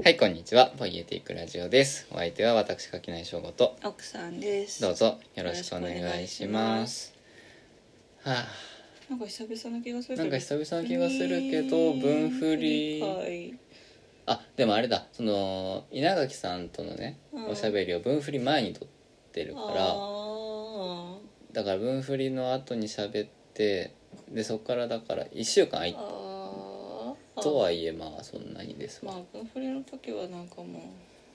はい、こんにちは。ポイエティックラジオです。お相手は私、垣内翔吾と、奥さんです。どうぞよろしくお願いします。はなんか久々な気がするけど。なんか久々な気がするけど分振り。会あ、あ、でもあれだ、その、稲垣さんとのね、うん。おしゃべりを分振り前に撮ってるから、あだから分振りの後に喋って、で、そこからだから1週間空いーあー。とはいえ、まあそんなにですわ。まあ分振りの時はなんかも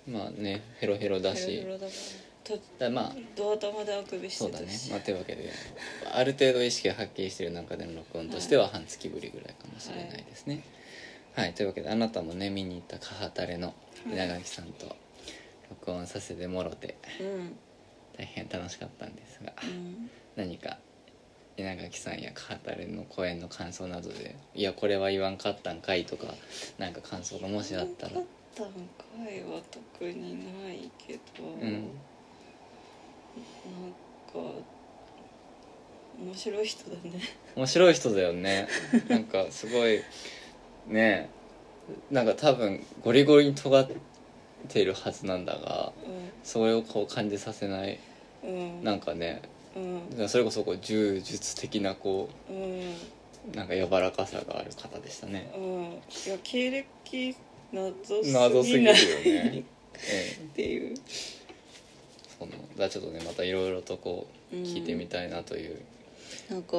まあね、ヘロヘロだうし、ヘロヘロだだまあ、ドア玉であくびしそうだね。まあ、というわけである程度意識がはっきりしている中での録音としては半月ぶりぐらいかもしれないですね。はい、というわけであなたもね見に行ったカハタレの稲垣さんと録音させてもろてうん。大変楽しかったんですがうん。何か稲垣さんやカハタレの公演の感想などで「いやこれは言わんかったんかい」とかなんか感想がもしあったらたんかいは特にないけど、うんなんか面白い人だね。面白い人だよね。なんかすごいねなんか多分ゴリゴリに尖っているはずなんだがそれをこう感じさせないうん。うんなんかねうん。それこそこう柔術的なこうん。うなんか柔らかさがある方でしたね。うん。いや経歴謎すぎるよね。ええっていうそのだちょっとねまたいろいろとこう聞いてみたいなという、なんか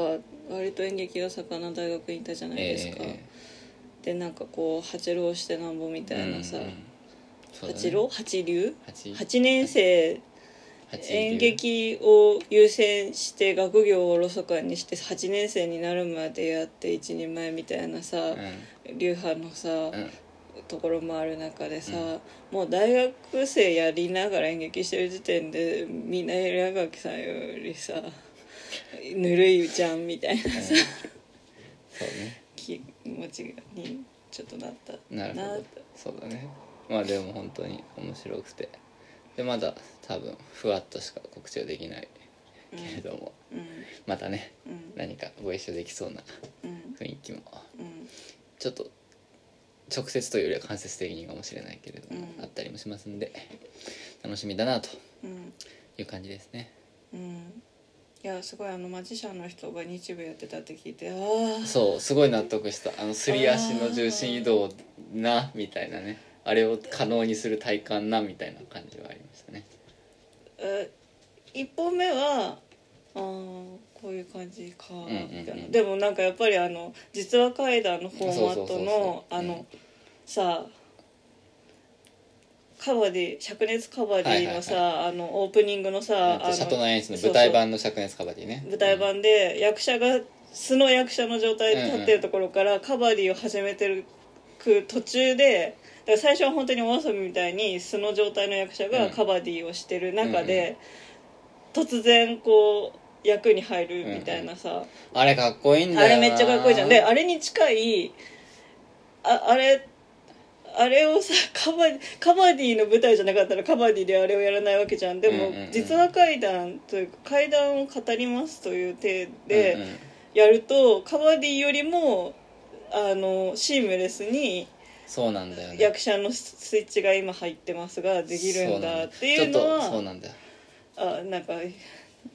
割と演劇が盛んな大学にいたじゃないですか、えでなんかこう八浪してなんぼみたいなさ、うんね。八浪八流？八。八年生演劇を優先して学業をおろそかにして8年生になるまでやって一人前みたいなさ、流派のさ、うんうんところもある中でさ、もう大学生やりながら演劇してる時点でみんな稲垣さんよりさぬるいじゃんみたいなさ、そうね 気持ちにちょっとなったなるほど。とそうだね。まあでも本当に面白くて。でまだ多分ふわっとしか告知はできないけれども、うん。またねうん。何かご一緒できそうなうん。雰囲気も。うん。ちょっと直接というよりは間接的にかもしれないけれども、うん。あったりもしますんで楽しみだなとうん。いう感じですね。うん。いやすごいあのマジシャンの人が日舞やってたって聞いてああそうすごい納得した。あのすり足の重心移動なみたいなね。あれを可能にする体感なみたいな感じはありましたね。え一本目はあーこういう感じかでもなんかやっぱりあの実話怪談のフォーマットのあのさカバディ灼熱カバディのさ、はいあのオープニングのさあのシャトナエンスの舞台版の灼熱カバディね。舞台版で役者が素の役者の状態で立ってるところからカバディを始めてる途中でだから最初は本当にお遊びみたいに素の状態の役者がカバディをしてる中で、突然こう役に入るみたいなさ、あれかっこいいんだよな。あれめっちゃかっこいいじゃん。であれに近いああれあれをさ カバカバディの舞台じゃなかったらカバディであれをやらないわけじゃん。でも、うんうんうん。実話怪談というか怪談を語りますという体でうんうんやると、カバディよりもあのシームレスにそうなんだよね。役者のスイッチが今入ってますができるんだっていうのそうなんだちょっとそうはなんだよ。あなんか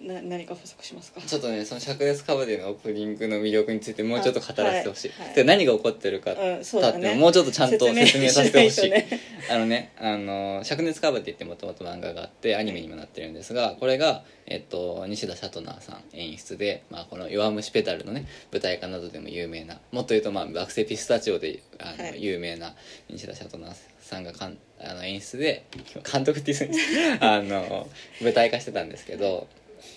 な何か補足しますか？ちょっとねその灼熱カバディのオープニングの魅力についてもうちょっと語らせてほしい、はいはい。で何が起こってるかってもうちょっとちゃんと説明させてほしい。ね。あのねあの灼熱カバディってもともと漫画があってアニメにもなってるんですがこれが、えっと、西田シャトナーさん演出で、まあ、この「弱虫ペダル」のね舞台化などでも有名なもっと言うと、まあ、惑星ピスタチオであの、はい。有名な西田シャトナーさんがかんあの演出で監督って言うんです。あの舞台化してたんですけど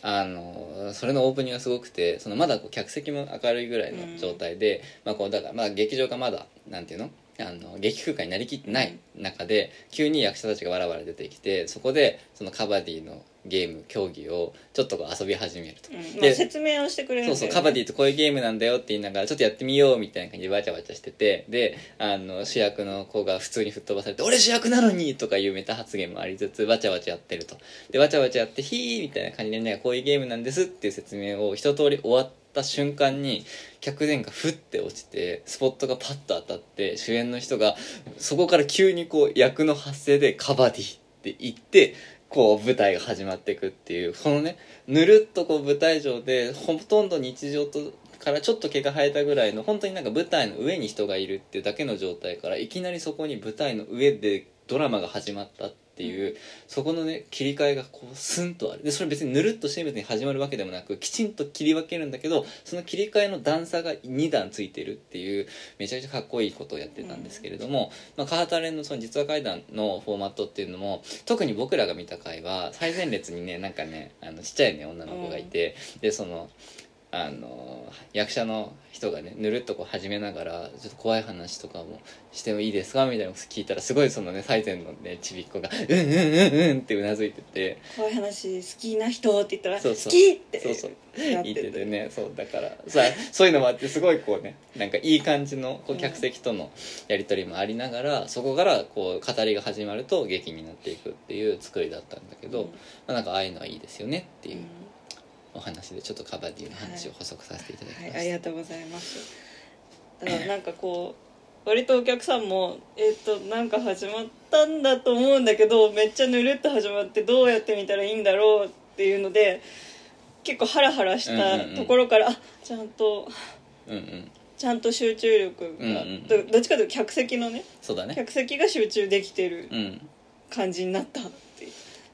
あのそれのオープニングがすごくてそのまだこう客席も明るいぐらいの状態で、まあ、こうだからまあ劇場がまだなんていうの？あの劇空間になりきってない中で、急に役者たちがわらわら出てきてそこでそのカバディのゲーム競技をちょっとこう遊び始めると、うんまあ、で説明をしてくれるねそうそうカバディってこういうゲームなんだよって言いながらちょっとやってみようみたいな感じでわちゃわちゃしててであの主役の子が普通に吹っ飛ばされて「俺主役なのに!」とかいうメタ発言もありつつわちゃわちゃやってるとでわちゃわちゃやって「ヒー!」みたいな感じでねこういうゲームなんですっていう説明を一通り終わっった瞬間に客電がふって落ちてスポットがパッと当たって主演の人がそこから急にこう役の発声で「カバディ」って言ってこう舞台が始まっていくっていうこのねぬるっとこう舞台上でほとんど日常とからちょっと毛が生えたぐらいの本当になんか舞台の上に人がいるっていうだけの状態からいきなりそこに舞台の上でドラマが始まったってていうそこのね切り替えがこうスンとある。でそれ別にぬるっとシームズに始まるわけでもなくきちんと切り分けるんだけどその切り替えの段差が2段ついてるっていうめちゃくちゃかっこいいことをやってたんですけれども、まあ、カータレンのその実話怪談のフォーマットっていうのも特に僕らが見た回は最前列にねなんかねあのちっちゃいね女の子がいて、でそのあの役者の人がねぬるっとこう始めながらちょっと怖い話とかもしてもいいですか？みたいなのを聞いたらすごいそのね最前のねちびっ子が「うんうんうんうん」ってうなずいてて。怖い話好きな人って言ったらそうそう。好きってそうそう。言っててね。そうだからさそういうのもあってすごいこうねなんかいい感じのこう客席とのやり取りもありながらそこからこう語りが始まると劇になっていくっていう作りだったんだけど、うん。まあ、なんかああいうのはいいですよねっていう。うんお話でちょっとカバディの話を補足させていただきまはい、した、ありがとうございます。だからなんかこう割とお客さんもえっ、となんか始まったんだと思うんだけどめっちゃぬるっと始まってどうやって見たらいいんだろうっていうので結構ハラハラしたところから、あちゃんとうんうん。ちゃんと集中力が、うんうん。どどっちかというと客席のねそうだね。客席が集中できてるうん。感じになったっていう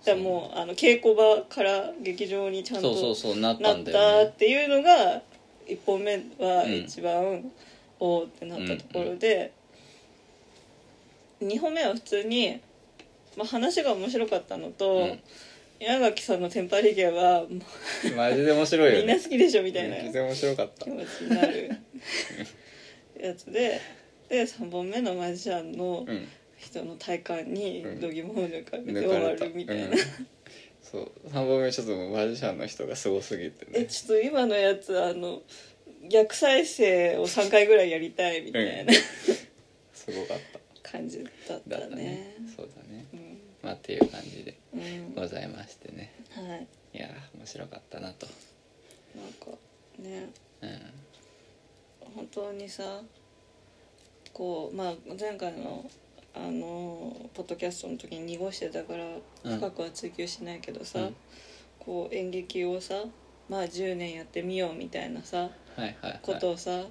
だからもうあの稽古場から劇場にちゃんそうそうとそうなったんだなったよねっていうのが1本目はうん一番、おーってなったところで、2本目は普通に、まあ、話が面白かったのと、うん。稲垣さんのテンパリゲはマジで面白いよみんなね好きでしょみたいな全然面白かった。気持ちになるやつでで3本目のマジシャンのうん人の体感にうん。度肝を抜かれて終わるみたいな、うん。そう。3本目ちょっとマジシャンの人がすごすぎて。ねえちょっと今のやつあの逆再生を3回ぐらいやりたいみたいな、すごかった。感じだったたね。ねそうだね。うん。まあっていう感じでうん。ございましてね。はい。いやー面白かったなと。なんかね。うん。本当にさこうまあ前回のあのポッドキャストの時に濁してたからうん。深くは追求しないけどさ、うん。こう演劇をさまあ10年やってみようみたいなさはいはいはい。ことをさ、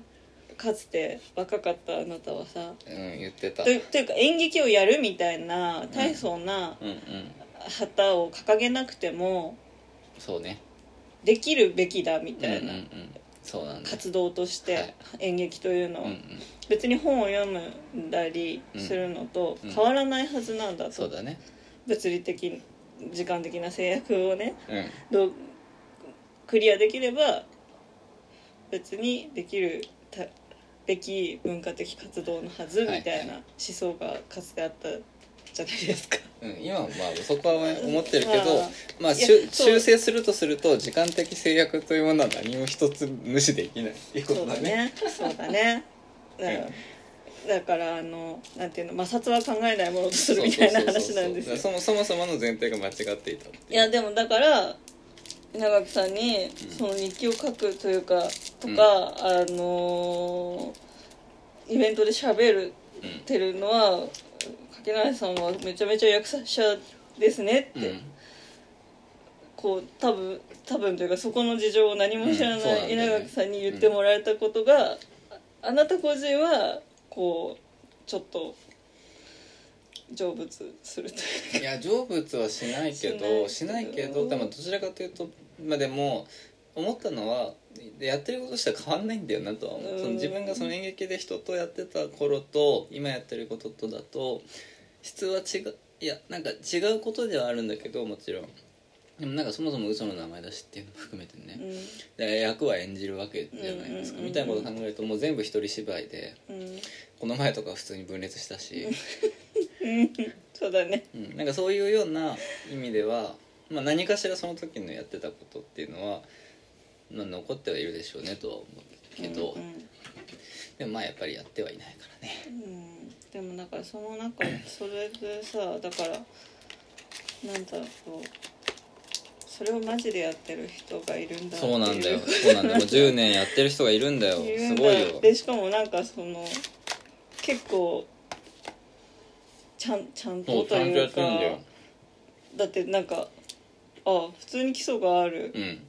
かつて若かったあなたはさうん言ってた。とというか演劇をやるみたいな大層な旗を掲げなくてもそうね。できるべきだみうんたいな活動としはい。て演劇というのを。うんうん別に本を読んだりするのとうん。変わらないはずなんだと。そうだね。物理的時間的な制約をねうん。どうクリアできれば別にできるたべき文化的活動のはずはいみたいな思想がかつてあったじゃないですか。うん、今はまあそこは思ってるけど、まあ。修正するとすると時間的制約というものは何も一つ無視できないっていうこそうだとだね。ねそうだね。だからだからあのなんていうの摩擦は考えないものとするみたいな話なんですよ。そもそもそもの前提が間違っていたいやでもだから稲垣さんにその日記を書くというかとか、あのーイベントで喋るうんってるのは柿内さんはめちゃめちゃ役者ですねって、うん。こう多分多分というかそこの事情を何も知らない稲垣さんに言ってもらえたことが、ああなた個人はこうちょっと成仏するといういや成仏はしないけどししなないいけどでもどちらかというとまあでも思ったのはやってることとしては変わんないんだよなとは思う。うん。その自分がその演劇で人とやってた頃と今やってることとだと質は違ういやなんか違うことではあるんだけどもちろんでもなんかそもそも嘘の名前だしっていうのも含めてね、で役は演じるわけじゃないですか、うん。うんうんうんみたいなことを考えるともう全部一人芝居でうん、うんこの前とかは普通に分裂したし、うん。そうだね。うん、なんかそういうような意味では、まあ、何かしらその時のやってたことっていうのは、まあ、残ってはいるでしょうねとは思うけど、うんでもまあやっぱりやってはいないからね。うん。でもなんかその中それでさだからなんだろうそれをマジでやってる人がいるんだそうなんだよ。そうなんだよ。もう10年やってる人がいるんだよ。すごいよ。でしかもなんかその結構ちゃんちゃんとというかだってなんかあ普通に基礎があるうん。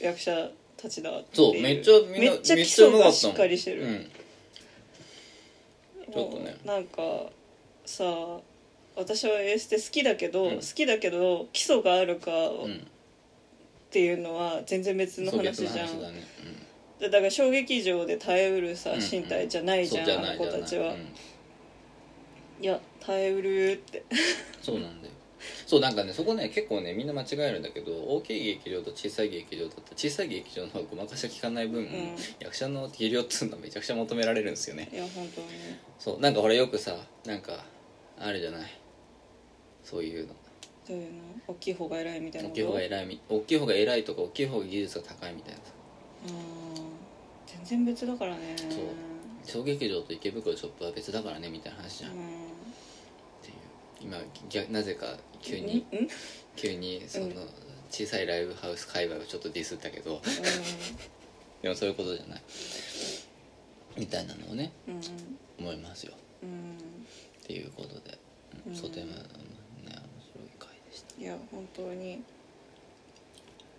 役者たちだっていう。そうめっちゃみんなめっちゃ基礎がしっかりしてる、うん。ちょっとね。なんかさ私はエーステ好きだけど、うん。好きだけど基礎があるかっうんていうのは全然別の話じゃん。話だから小劇場で耐えうるさうん身体じゃないじゃん、そうあの子たちは、うん。いや耐えうるって。そうなんだよ。そうなんかねそこね結構ねみんな間違えるんだけど大きい劇場と小さい劇場だった。ら小さい劇場の方がごまかしが効かない分、ん。役者の技量っつうのはめちゃくちゃ求められるんですよね。いや本当に。そうなんかほらよくさなんかあるじゃない？そういうのどういうの？大きい方が偉いみたいな大きい方が偉いみ大きい方が偉いとか大きい方が技術が高いみたいなさ。うん全然別だからね。そう。小劇場と池袋チョップは別だからねみたいな話じゃん、っうん。ていう。今逆なぜか急に急にその小さいライブハウス界隈をちょっとディスったけど。でもそういうことじゃない。みたいなのをねうん。思いますよ。うん。っていうことで、うん。うん。とてもいや本当に。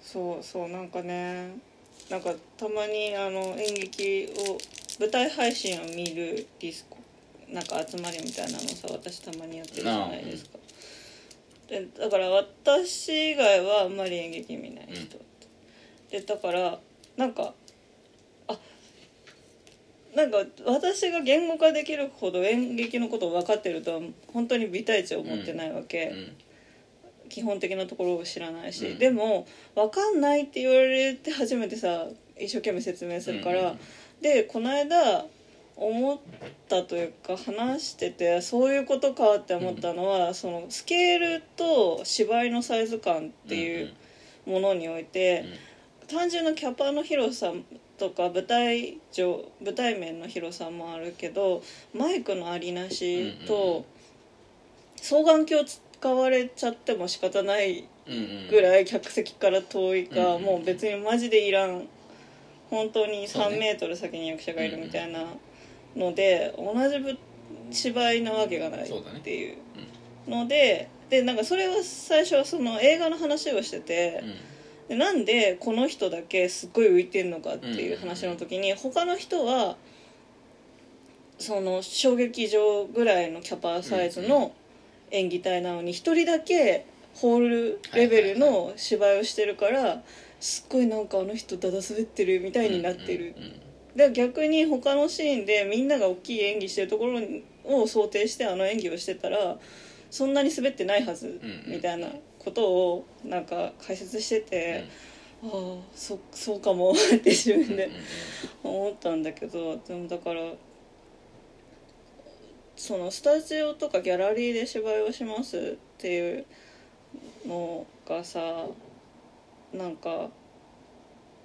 そうそうなんかねなんかたまにあの演劇を舞台配信を見るディスコなんか集まりみたいなのさ私たまにやってるじゃないですか、でだから私以外はあんまり演劇見ない人、でだからなんかあなんか私が言語化できるほど演劇のことを分かってるとは本当に美体値を持ってないわけ、うん基本的なところを知らないし、うん。でも分かんないって言われて初めてさ一生懸命説明するから、うんうんでこの間思ったというか話しててそういうことかって思ったのは、そのスケールと芝居のサイズ感っていうものにおいて、単純なキャパの広さとか舞台上舞台面の広さもあるけどマイクのありなしと双眼鏡使われちゃっても仕方ないうんうん。ぐらい客席から遠いか、うんもう別にマジでいらん。本当に3そうね。メートル先に役者がいるみたいなので、同じぶ芝居なわけがないっていう。のででなんかそれは最初はその映画の話をしてて。うん。でなんでこの人だけすっごい浮いてんのかっていう話の時に他の人はその小劇場ぐらいのキャパサイズの演技体なのに一人だけホールレベルの芝居をしてるからすっごいなんかあの人ダダ滑ってるみたいになってる。で逆に他のシーンでみんなが大きい演技してるところを想定してあの演技をしてたらそんなに滑ってないはずうんみたいなことをなんか解説してて、ああそそうかもって自分で思ったんだけどでもだからそのスタジオとかギャラリーで芝居をしますっていうのがさなんか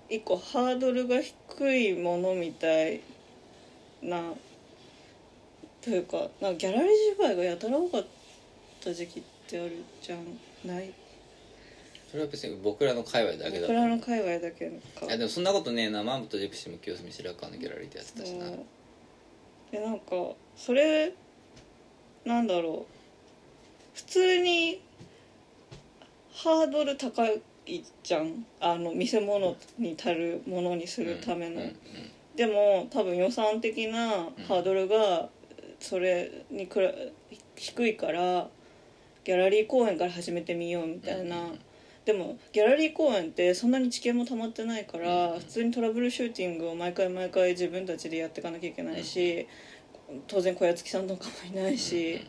一個ハードルが低いものみたいなというかなんかギャラリー芝居がやたら多かった時期ってあるじゃんない？それは別に僕らの界隈だけだ僕らの界隈だけか。いやでもそんなことねえな。マンブとジェクシーも清澄白河のギャラリーでやってたしなでなんかそれなんだろう。普通にハードル高いじゃん。あの見せ物に足るものにするための、でも多分予算的なハードルがそれにくら低いからギャラリー公演から始めてみようみたいな、でもギャラリー公演ってそんなに知見も溜まってないから、うん。普通にトラブルシューティングを毎回毎回自分たちでやっていかなきゃいけないし、当然小屋月さんとかもいないし、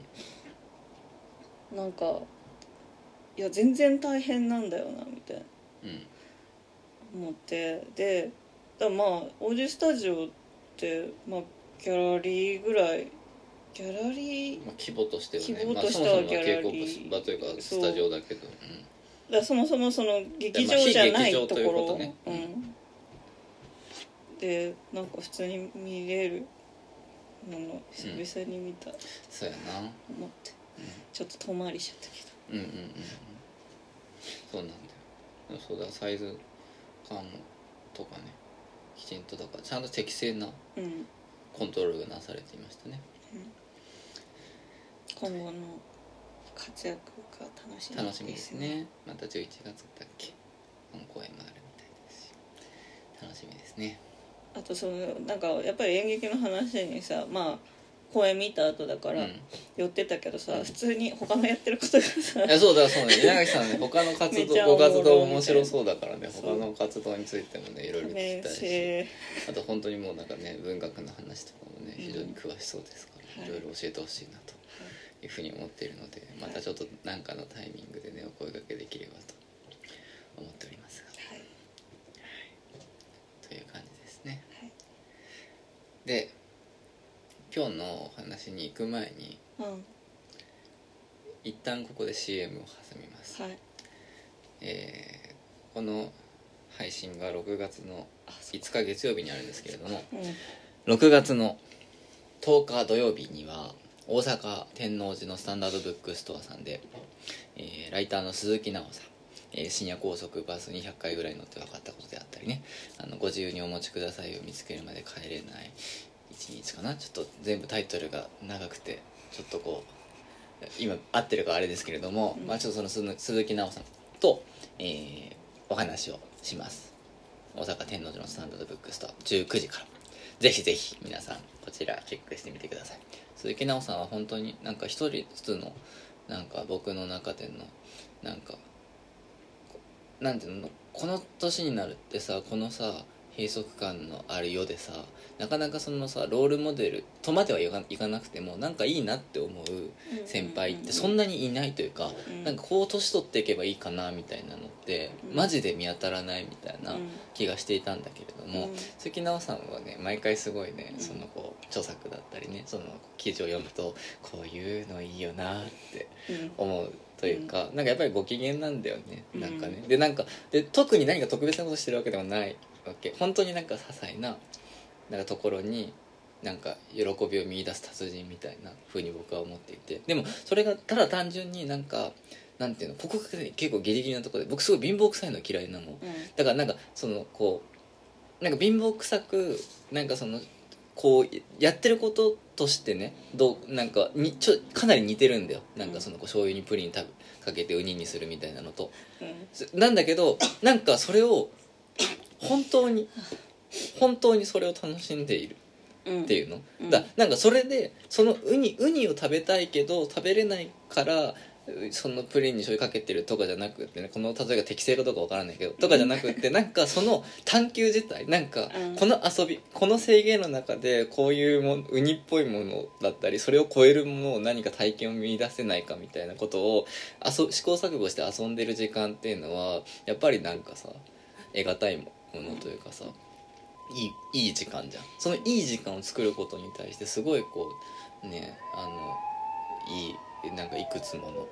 なんかいや全然大変なんだよなみたいな。うん。思って。でだまあオーディスタジオって、まあ、ギャラリーぐらいギャラリー？まあ、規模としてはね。規模としてまあ、そもそもはギャラリー。稽古場というかスタジオだけど、だそもそもその劇場じゃないところ、でなんか普通に見れるもの久々に見た、そうやな。思って。ちょっと遠回りしちゃったけど。うんうんうんうん。そうなんだよ。そうだサイズ感とかねきちんとだからちゃんと適正なうん。コントロールがなされていましたね。今後の活躍が楽しみ楽しみですね。また11月だっけ？本公演があるみたいですし。楽しみですね。あとそのなんかやっぱり演劇の話にさまあ公演見た後だからうん。寄ってたけどさ、うん。普通に他のやってることがさいやそうだそうね稲垣さんね他の活めちゃ動 ご活動面白そうだからね。そう他の活動についてもねいろいろ聞きたいし。性あと本当にもうなんかね文学の話とかもねうん。非常に詳しそうですから、はい。い、ろいろ教えてほしいなというふうに思っているのでまたちょっと何かのタイミングでねお声掛けできればと思っておりますが。はい。という感じですね。はい。で今日のお話に行く前にうん。一旦ここで CM を挟みます、はい。えーこの配信が6月のあそ5日月曜日にあるんですけれどもうん。6月の10日土曜日には大阪天王寺のスタンダードブックストアさんで、えーライターの鈴木奈緒さん、えー深夜高速バス200回ぐらい乗って分かったことであったりね。あのご自由にお持ちくださいを見つけるまで帰れない一日かな。ちょっと全部タイトルが長くてちょっとこう今合ってるかあれですけれども、うんまあ、ちょっとその鈴木奈緒さんと、えーお話をします。大阪天王寺のスタンダードブックストア19時から。ぜひぜひ皆さんこちらチェックしてみてください。鈴木奈緒さんは本当になんか一人ずつのなんか僕の中でのなんかなんていうのこの年になるってさこのさ閉塞感のある世でさなかなかそのさロールモデルとまではいかなくてもなんかいいなって思う先輩ってそんなにいないというか、うん。なんかこう年取っていけばいいかなみたいなのって、うん。マジで見当たらないみたいなうん。気がしていたんだけれども、うん。鈴木奈緒さんはね毎回すごいね、うん。そのこう著作だったりねその記事を読むとこういうのいいよなってうん。思うというか、なんかやっぱりご機嫌なんだよねうんなんかね、でなんかで特に何か特別なことしてるわけでもないわけ。本当になんか些細ななんかところになんか喜びを見出す達人みたいな風に僕は思っていて。でもそれがただ単純になんかなんていうのここがね結構ギリギリなところで僕すごい貧乏臭いの嫌いなの。うん。だからなんかそのこうなんか貧乏臭くなんかそのこうやってることとしてねどうなんかにちょかなり似てるんだよ。なんかそのこう醤油にプリン食べかけてウニにするみたいなのと。うん。なんだけどなんかそれを本当に本当にそれを楽しんでいるうん。っていうの、うん。だなんかそれでそのウニウニを食べたいけど食べれないからうそのプリンに醤油かけてるとかじゃなくってねこの例えが適正かどうかわからないけどとかじゃなくってなんかその探求自体なんかうん。この遊びこの制限の中でこういうもウニっぽいものだったりそれを超えるものを何か体験を見出せないかみたいなことを遊試行錯誤して遊んでる時間っていうのはやっぱりなんかさ得難いものというかさいいいい時間じゃん。そのいい時間を作ることに対してすごいこうねあのいいなんかいくつものうん。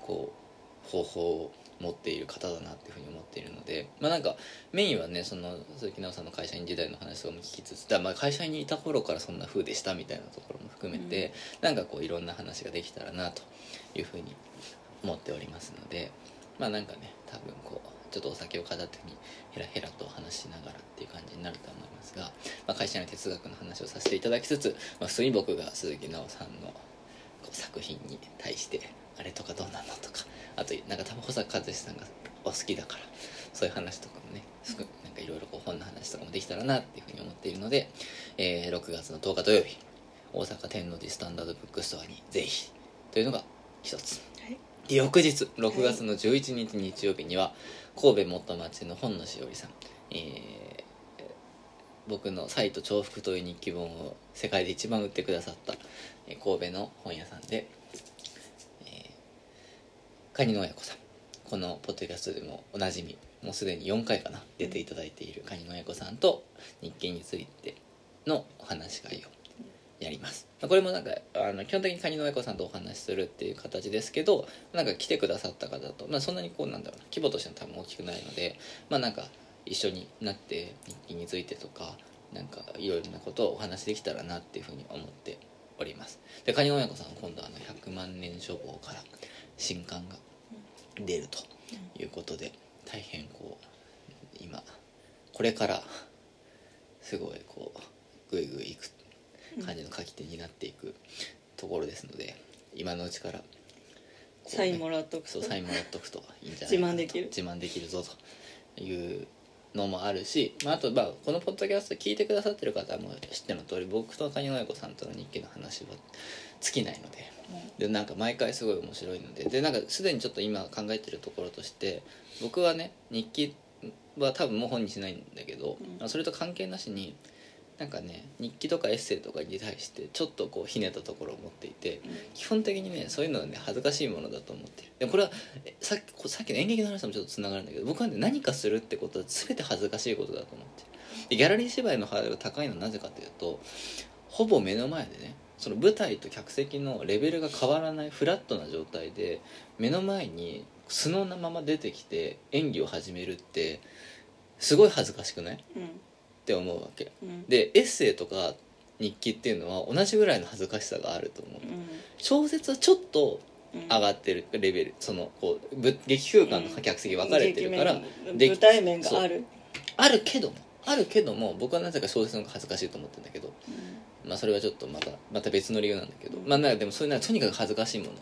こう方法を持っている方だなっていうふうに思っているのでまあなんかメインはねその鈴木奈緒さんの会社員時代の話とかも聞きつつだまあ会社員にいた頃からそんな風でしたみたいなところも含めて、なんかこういろんな話ができたらなというふうに思っておりますのでまあなんかね多分こうちょっとお酒を片手にヘラヘラと話しながらっていう感じになると思いますが、まあ、会社の哲学の話をさせていただきつつ、まあ、普通に僕が鈴木奈緒さんのこう作品に対してあれとかどうなのとかあとなんか多分保坂和志さんがお好きだからそういう話とかもねなんかいろいろ本の話とかもできたらなっていうふうに思っているので、えー6月の10日土曜日大阪天王寺スタンダードブックストアにぜひというのが一つ。翌日6月の11日日曜日には神戸元町の本のしおりさん、えー僕の「サイト重複」という日記本を世界で一番売ってくださった、えー神戸の本屋さんで、えー、カニの親子さん。このポッドキャストでもおなじみもうすでに4回かな出ていただいているカニの親子さんと日記についてのお話し会をやります。これもなんかあの基本的にカニの親子さんとお話しするっていう形ですけどなんか来てくださった方と、まあ、そんなにこうなんだろうな規模としても多分大きくないのでまあなんか一緒になって日記についてとかなんかいろいろなことをお話しできたらなっていうふうに思っております。でカニの親子さんは今度あの100万年書房から新刊が出るということで大変こう今これからすごいこうぐいぐいいく感じの書き手になっていくところですので今のうちからこうねサインもらっとくと。そうサインもらっとくといいんじゃないかなと。自慢できる。自慢できるぞというのもあるし、まあ、あとまあこのポッドキャスト聞いてくださってる方も知っての通り僕と蟹野子さんとの日記の話は尽きないのででなんか毎回すごい面白いのででなんかすでにちょっと今考えてるところとして僕はね日記は多分もう本にしないんだけど、うん。まあそれと関係なしになんかね日記とかエッセイとかに対してちょっとこうひねったところを持っていて基本的にねそういうのはね恥ずかしいものだと思ってる。でこれはさっきさっきの演劇の話もちょっとつながるんだけど僕はね何かするってことは全て恥ずかしいことだと思ってる。ギャラリー芝居のハードルが高いのはなぜかというとほぼ目の前でねその舞台と客席のレベルが変わらないフラットな状態で目の前に素のまま出てきて演技を始めるってすごい恥ずかしくない？うん。て思うわけうん。でエッセイとか日記っていうのは同じぐらいの恥ずかしさがあると思う。小説はちょっとうん。上がってるレベル。そのこうぶ劇空間の客席分かれてるから、舞台面がある。あるけどもあるけども僕はなぜか小説の方が恥ずかしいと思ってるんだけどまあそれはちょっとまたまた別の理由なんだけど、まあなんかでもそういうのはとにかく恥ずかしいもの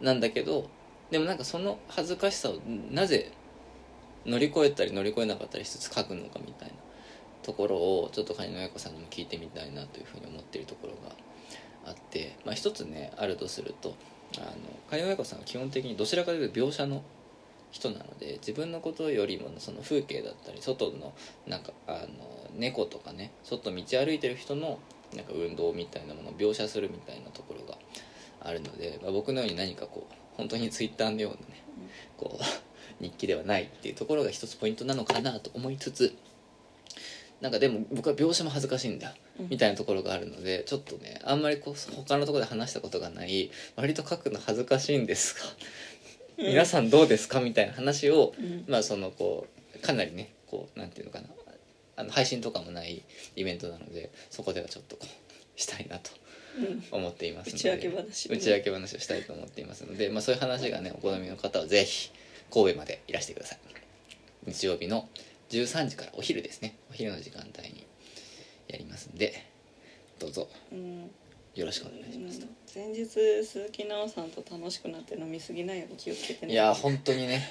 なんだけどでもなんかその恥ずかしさをなぜ乗り越えたり乗り越えなかったりしつつ書くのかみたいなところをちょっと蟹野親子さんにも聞いてみたいなというふうに思っているところがあって、まあ、一つねあるとするとあの蟹野親子さんは基本的にどちらかというと描写の人なので自分のことよりもその風景だったり外のなんかあの猫とかね外道歩いてる人のなんか運動みたいなものを描写するみたいなところがあるので、まあ、僕のように何かこう本当にツイッターのようなねこう日記ではないっていうところが一つポイントなのかなと思いつつなんかでも僕は描写も恥ずかしいんだみたいなところがあるのでちょっとねあんまりこう他のところで話したことがない割と書くの恥ずかしいんですが皆さんどうですか？みたいな話をうん。まあそのこうかなりねこうなんていうのかなあの配信とかもないイベントなのでそこではちょっとこうしたいなとうん。思っていますので打ち明け話打ち明け話をしたいと思っていますので、まあ、そういう話がねお好みの方はぜひ神戸までいらしてください。日曜日の13時からお昼ですね。お昼の時間帯にやりますんでどうぞ。うん。よろしくお願いしますと、前日鈴木奈緒さんと楽しくなって飲みすぎないように気をつけてね。いや本当にね。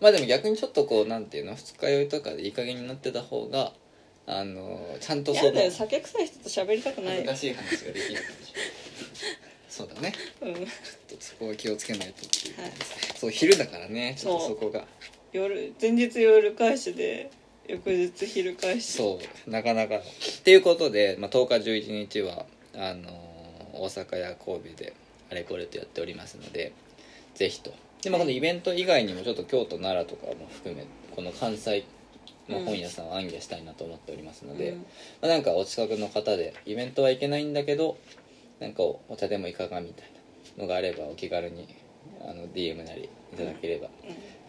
まあでも逆にちょっとこうなんていうの二日酔いとかでいい加減になってた方があのちゃんとそのやだよ。酒臭い人と喋りたくないよ。恥ずかしい話ができるそうだね。うん。ちょっとそこは気をつけないとっていう、はい。そう昼だからね。ちょっとそこが夜前日夜開始で翌日昼開始そうなかなか。っていうことで、まあ、10日11日はあのー大阪や神戸であれこれとやっておりますのでぜひと。で、まあ、このイベント以外にもちょっと京都奈良とかも含めこの関西の本屋さんを暗記したいなと思っておりますので、うん。まあ、なんかお近くの方でイベントは行けないんだけどなんかお茶でもいかがみたいなのがあればお気軽にあの DM なりいただければ、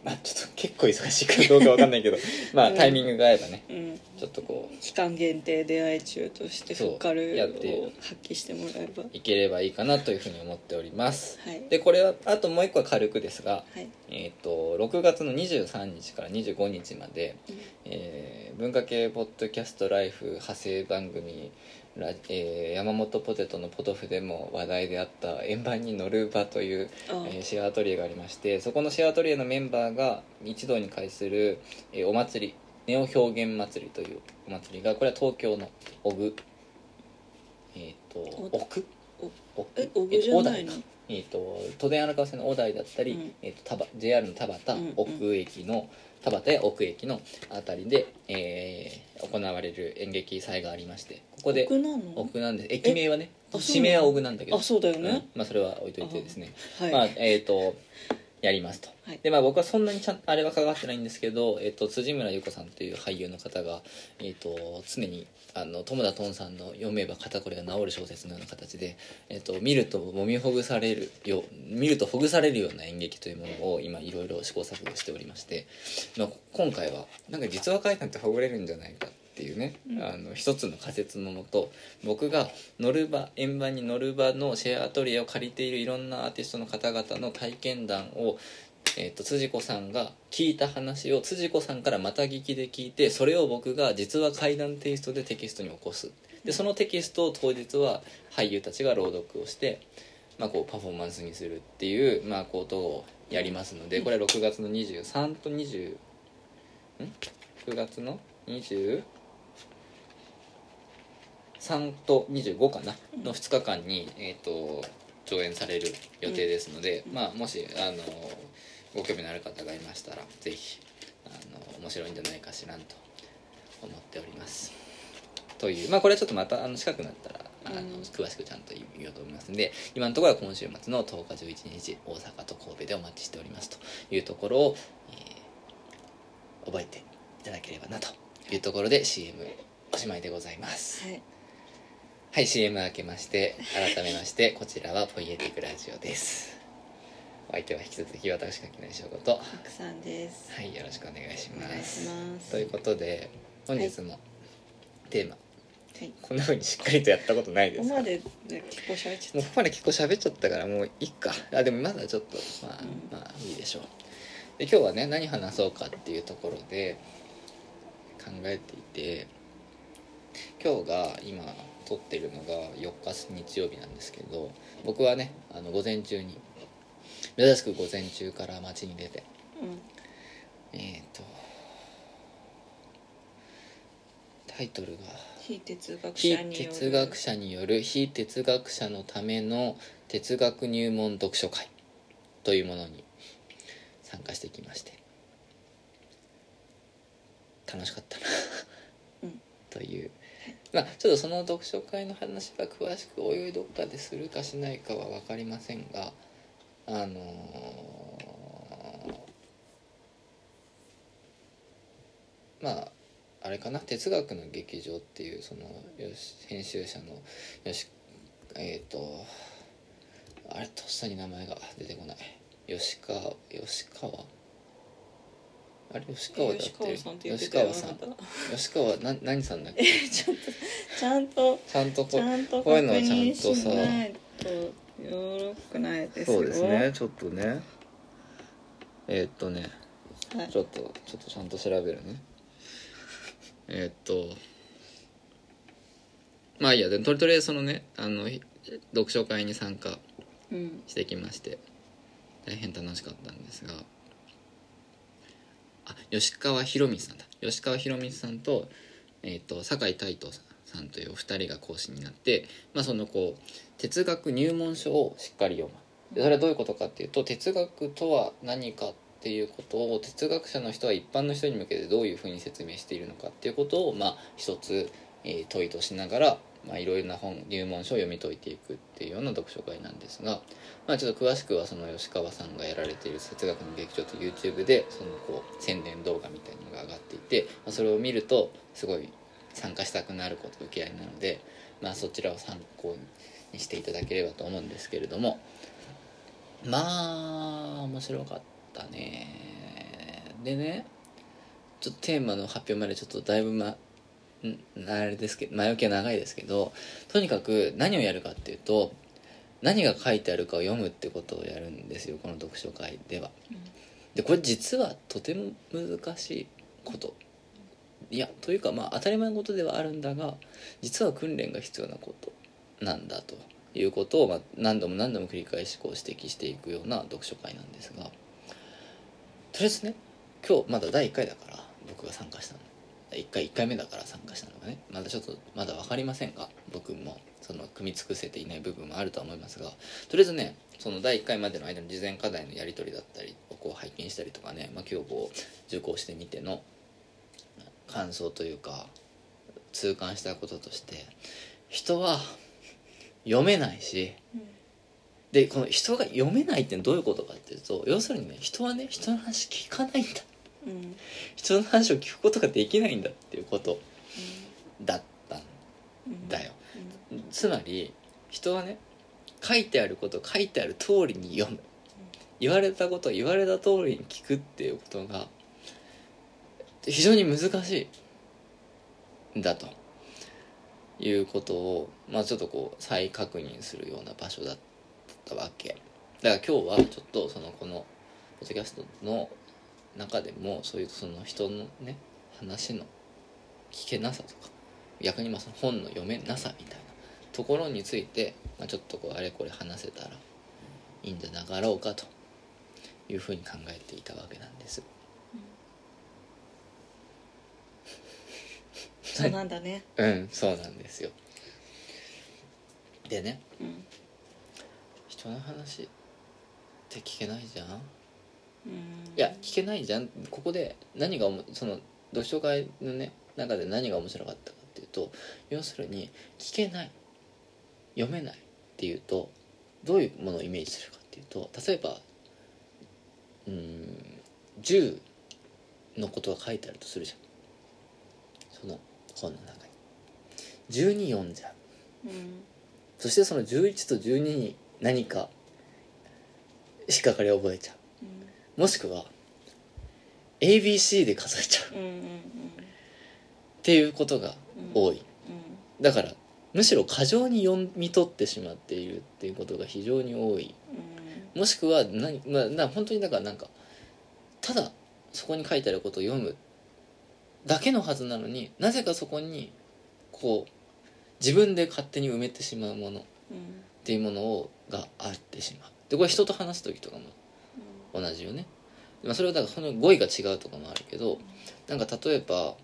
まあちょっと結構忙しいかどうかわかんないけど まあうん。タイミングが合えばねうん、うんちょっとこう。期間限定出会い中としてフッカルを発揮してもらえば。いければいいかなというふうに思っております。はい。でこれはあともう一個は軽くですが、はい。えー、と6月の23日から25日まで、うん。えー文化系ポッドキャストライフ派生番組ラ、えー山本ポテトのポトフでも話題であった円盤に乗る場という、あえーシェアアトリエがありましてそこのシェアアトリエのメンバーが一堂に会する、えーお祭りネオ表現祭りというお祭りがこれは東京の小具えっ、とお奥？お奥？じゃないの？えーえー、と都電荒川線の小台だったり、うん。えー、と JR の田端、うんうん。奥駅の田端や奥駅のあたりで、えー行われる演劇祭がありましてここで奥なの？奥なんです。駅名はね地名は奥なんだけど。あそうだよね。うん。まあ、それは置いといてですね。は。い、まあえっ、とやりますと、はい。でまあ僕はそんなにちゃんあれは関わってないんですけど、えっと辻村優子さんという俳優の方が、えっと常にあの友田トンさんの読めば肩こりが治る小説のような形で、えっと見ると揉みほぐされるよ見るとほぐされるような演劇というものを今いろいろ試行錯誤しておりまして、まあ、今回はなんか実話書いたってほぐれるんじゃないかっていうね、うん。あの一つの仮説のもと僕が乗る場円盤に乗る場のシェアアトリエを借りているいろんなアーティストの方々の体験談をえー、と辻子さんが聞いた話を辻子さんからまた聞きで聞いてそれを僕が実は怪談テイストでテキストに起こす。でそのテキストを当日は俳優たちが朗読をして、まあ、こうパフォーマンスにするっていう、まあ、ことをやりますのでこれは6月の23と20ん？9月の？23と25かな？の2日間に、えー、と上演される予定ですので、まあ、もしあのご興味のある方がいましたらぜひあの面白いんじゃないかしらんと思っております。というまあこれはちょっとまたあの近くなったらあの、うん詳しくちゃんと言おうと思いますので今のところは今週末の10日11日大阪と神戸でお待ちしておりますというところを、えー覚えていただければなというところで CM おしまいでございます。はい。はい CM 明けまして改めましてこちらはポイエティクラジオですお相手は引き続き私柿内翔子と。はたくさんです。いよろしくお願いしおます。願いします。ということで本日もテーマ、はい。こんな風にしっかりとやったことないですか？ここまでね結構喋っちゃっもうここまで結構喋っちゃったからもういいか。あでもまだちょっとまあ、うん。まあいいでしょう。で今日はね何話そうかっていうところで考えていて今日が今撮ってるのが4日日曜日なんですけど僕はねあの午前中に珍しく午前中から街に出て。たうん。えっ、とタイトルが非哲学非者による。哲学者による非哲学者のための哲学入門読書会というものに参加してきまして。楽しかったな。うん。という。まあちょっとその読書会の話は詳しくおいおいどっかでするかしないかは分かりませんがあのーまああれかな？哲学の劇場っていうそのよし編集者のよしえっ、とあれとっさに名前が出てこない。吉川吉川？あれ吉川だって？吉川さん吉川さん。あな何さんだっけ？ちょっとちゃんとちゃんとこちゃんとこう確いうのはちゃん認と。さよろくないですよ。そうですねちょっとね。えーっとねはい。ちょっとちょっとちゃんと調べるね。えーっとまあいいや。でとりとりそのねあのひ読書会に参加うん。してきまして大変楽しかったんですが。あ吉川博光さんだ。吉川博光さんと,、えー、と酒井太斗さんというお二人が講師になって、まあ、そのこう哲学入門書をしっかり読む。でそれはどういうことかっていうと哲学とは何かっていうことを哲学者の人は一般の人に向けてどういうふうに説明しているのかっていうことをまあ一つ、えー問いとしながらまあいろいろな本入門書を読み解いていくっていうような読書会なんですが、まあ、ちょっと詳しくはその吉川さんがやられている哲学の劇場と YouTube でそのこう宣伝動画みたいなのが上がっていて、まあ、それを見るとすごい参加したくなること受け合いなので、まあ、そちらを参考にしていただければと思うんですけれどもまあ面白かったね。でねちょっとテーマの発表までちょっとだいぶまん？あれですけど前置きは長いですけどとにかく何をやるかっていうと何が書いてあるかを読むってことをやるんですよこの読書会では。でこれ実はとても難しいこといやというかまあ当たり前のことではあるんだが実は訓練が必要なことなんだということを、まあ、何度も何度も繰り返しこう指摘していくような読書会なんですがとりあえずね今日まだ第1回だから僕が参加したの。1回1回目だから参加したのがねまだちょっとまだ分かりませんが僕もその組み尽くせていない部分もあるとは思いますがとりあえずねその第1回までの間の事前課題のやり取りだったりをこう拝見したりとかね、まあ、今日こう受講してみての感想というか痛感したこととして人は読めないしでこの人が読めないってどういうことかっていうと要するにね人はね人の話聞かないんだ。うん。人の話を聞くことができないんだっていうことだったんうん。だよつまり人はね書いてあること書いてある通りに読む。言われたこと言われた通りに聞くっていうことが非常に難しいんだということをまあちょっとこう再確認するような場所だったわけだから今日はちょっとそのこのポッドキャストの中でもそういうその人のね話の聞けなさとか逆にまあその本の読めなさみたいなところについて、まあ、ちょっとこうあれこれ話せたらいいんじゃなかろうかというふうに考えていたわけなんです。そうなんだね。うんそうなんですよ。でねうん。人の話って聞けないじゃん？うん。いや聞けないじゃん。ここで何がその読書会のね中で何が面白かったかっていうと要するに聞けない。読めないっていうとどういうものをイメージするかっていうと例えばうーん銃のことが書いてあるとするじゃん。その本の中に。12読んじゃ。ううん。そしてその11と12に何か引っかかりを覚えちゃう。もしくは ABC で数えちゃう。っうんうんうん。ていうことが多い。うん。だからむしろ過剰に読み取ってしまっているっていうことが非常に多い。もしくは何、まあ、な本当にだからなんかただそこに書いてあることを読むだけのはずなのになぜかそこにこう自分で勝手に埋めてしまうものっていうものをがあってしまう。でこれ人と話す時とかも同じよね、まあ、それはだからその語彙が違うとかもあるけどなんか例えば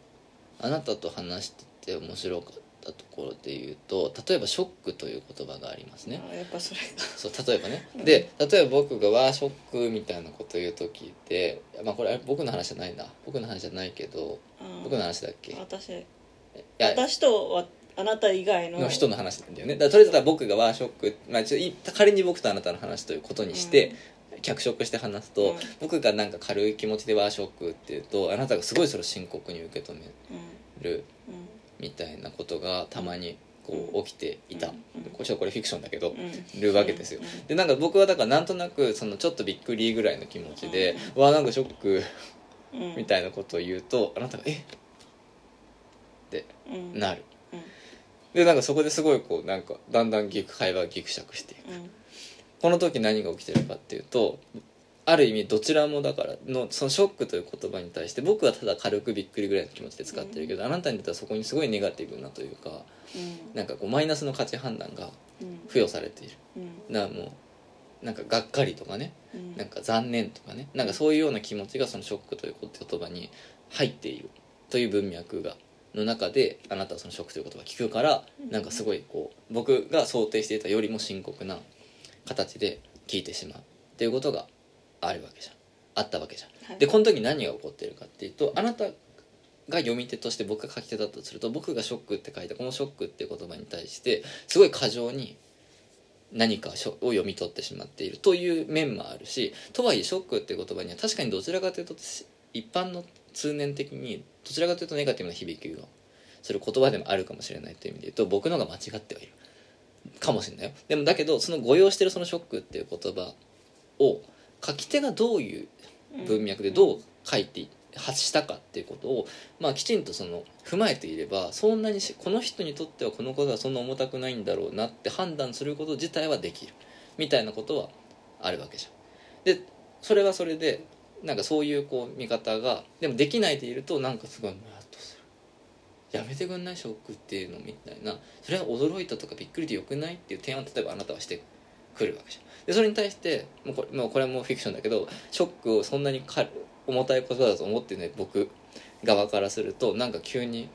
あなたと話してて面白かったところで言うと例えば「ショック」という言葉がありますね。あやっぱそれが。そう例えばね。うん。で例えば僕が「わーショック」みたいなこと言う時ってまあこれ僕の話じゃないな。僕の話じゃないけどうん。僕の話だっけ？い私や私とはあなた以外の。の人の話なんだよね。だとりあえずは僕が「わーショック」まあ、ちょい仮に僕とあなたの話ということにして、脚色して話すと、うん。僕がなんか軽い気持ちで「ワーショック」って言うとあなたがすごいそれを深刻に受け止めうん。るうんみたいなことがたまにこう起きていた、うん。これちょっとこれフィクションだけど、うん。るわけですよ。うん。でなんか僕はだからなんとなくそのちょっとびっくりぐらいの気持ちで「わあなんかショック」うん。みたいなことを言うとあなたが「え？っ?」ってうん。なる。うん。でなんかそこですごいこうなんかだんだん会話がギクシャクしていく。うん。この時何が起きてるかっていうとある意味どちらもだからのそのショックという言葉に対して僕はただ軽くびっくりぐらいの気持ちで使ってるけど、あなたにとってはそこにすごいネガティブなというかうん。なんかこうマイナスの価値判断がうん。付与されている。うん。なもうなんかがっかりとかねうん。なんか残念とかねなんかそういうような気持ちがそのショックという言葉に入っているという文脈がの中であなたはそのショックという言葉を聞くからうん。なんかすごいこう僕が想定していたよりも深刻な形で聞いてしまうっていうことがあるわけじゃん。あったわけじゃん。はい。でこの時何が起こっているかっていうとあなたが読み手として僕が書き手だとすると僕が「ショック」って書いたこの「ショック」っていう言葉に対してすごい過剰に何かを読み取ってしまっているという面もあるしとはいえ「ショック」っていう言葉には確かにどちらかというと一般の通念的にどちらかというとネガティブな響きがする言葉でもあるかもしれないという意味で言うと僕のが間違ってはいるかもしれない。よでもだけどその誤用してるその「ショック」っていう言葉を書き手がどういう文脈でどう書いて発したかっていうことを、まあ、きちんとその踏まえていればそんなにしこの人にとってはこのことはそんな重たくないんだろうなって判断すること自体はできる。みたいなことはあるわけじゃん。でそれはそれでなんかそういうこう見方がでもできないでいるとなんかすごいもやっとする。やめてくんないショックっていうのみたいな。それは驚いたとかびっくりでよくないっていう提案を例えばあなたはしてくるわけじゃんでそれに対してもうこれもうこれもフィクションだけどショックをそんなに軽重たい言葉だと思ってね僕側からするとなんか急に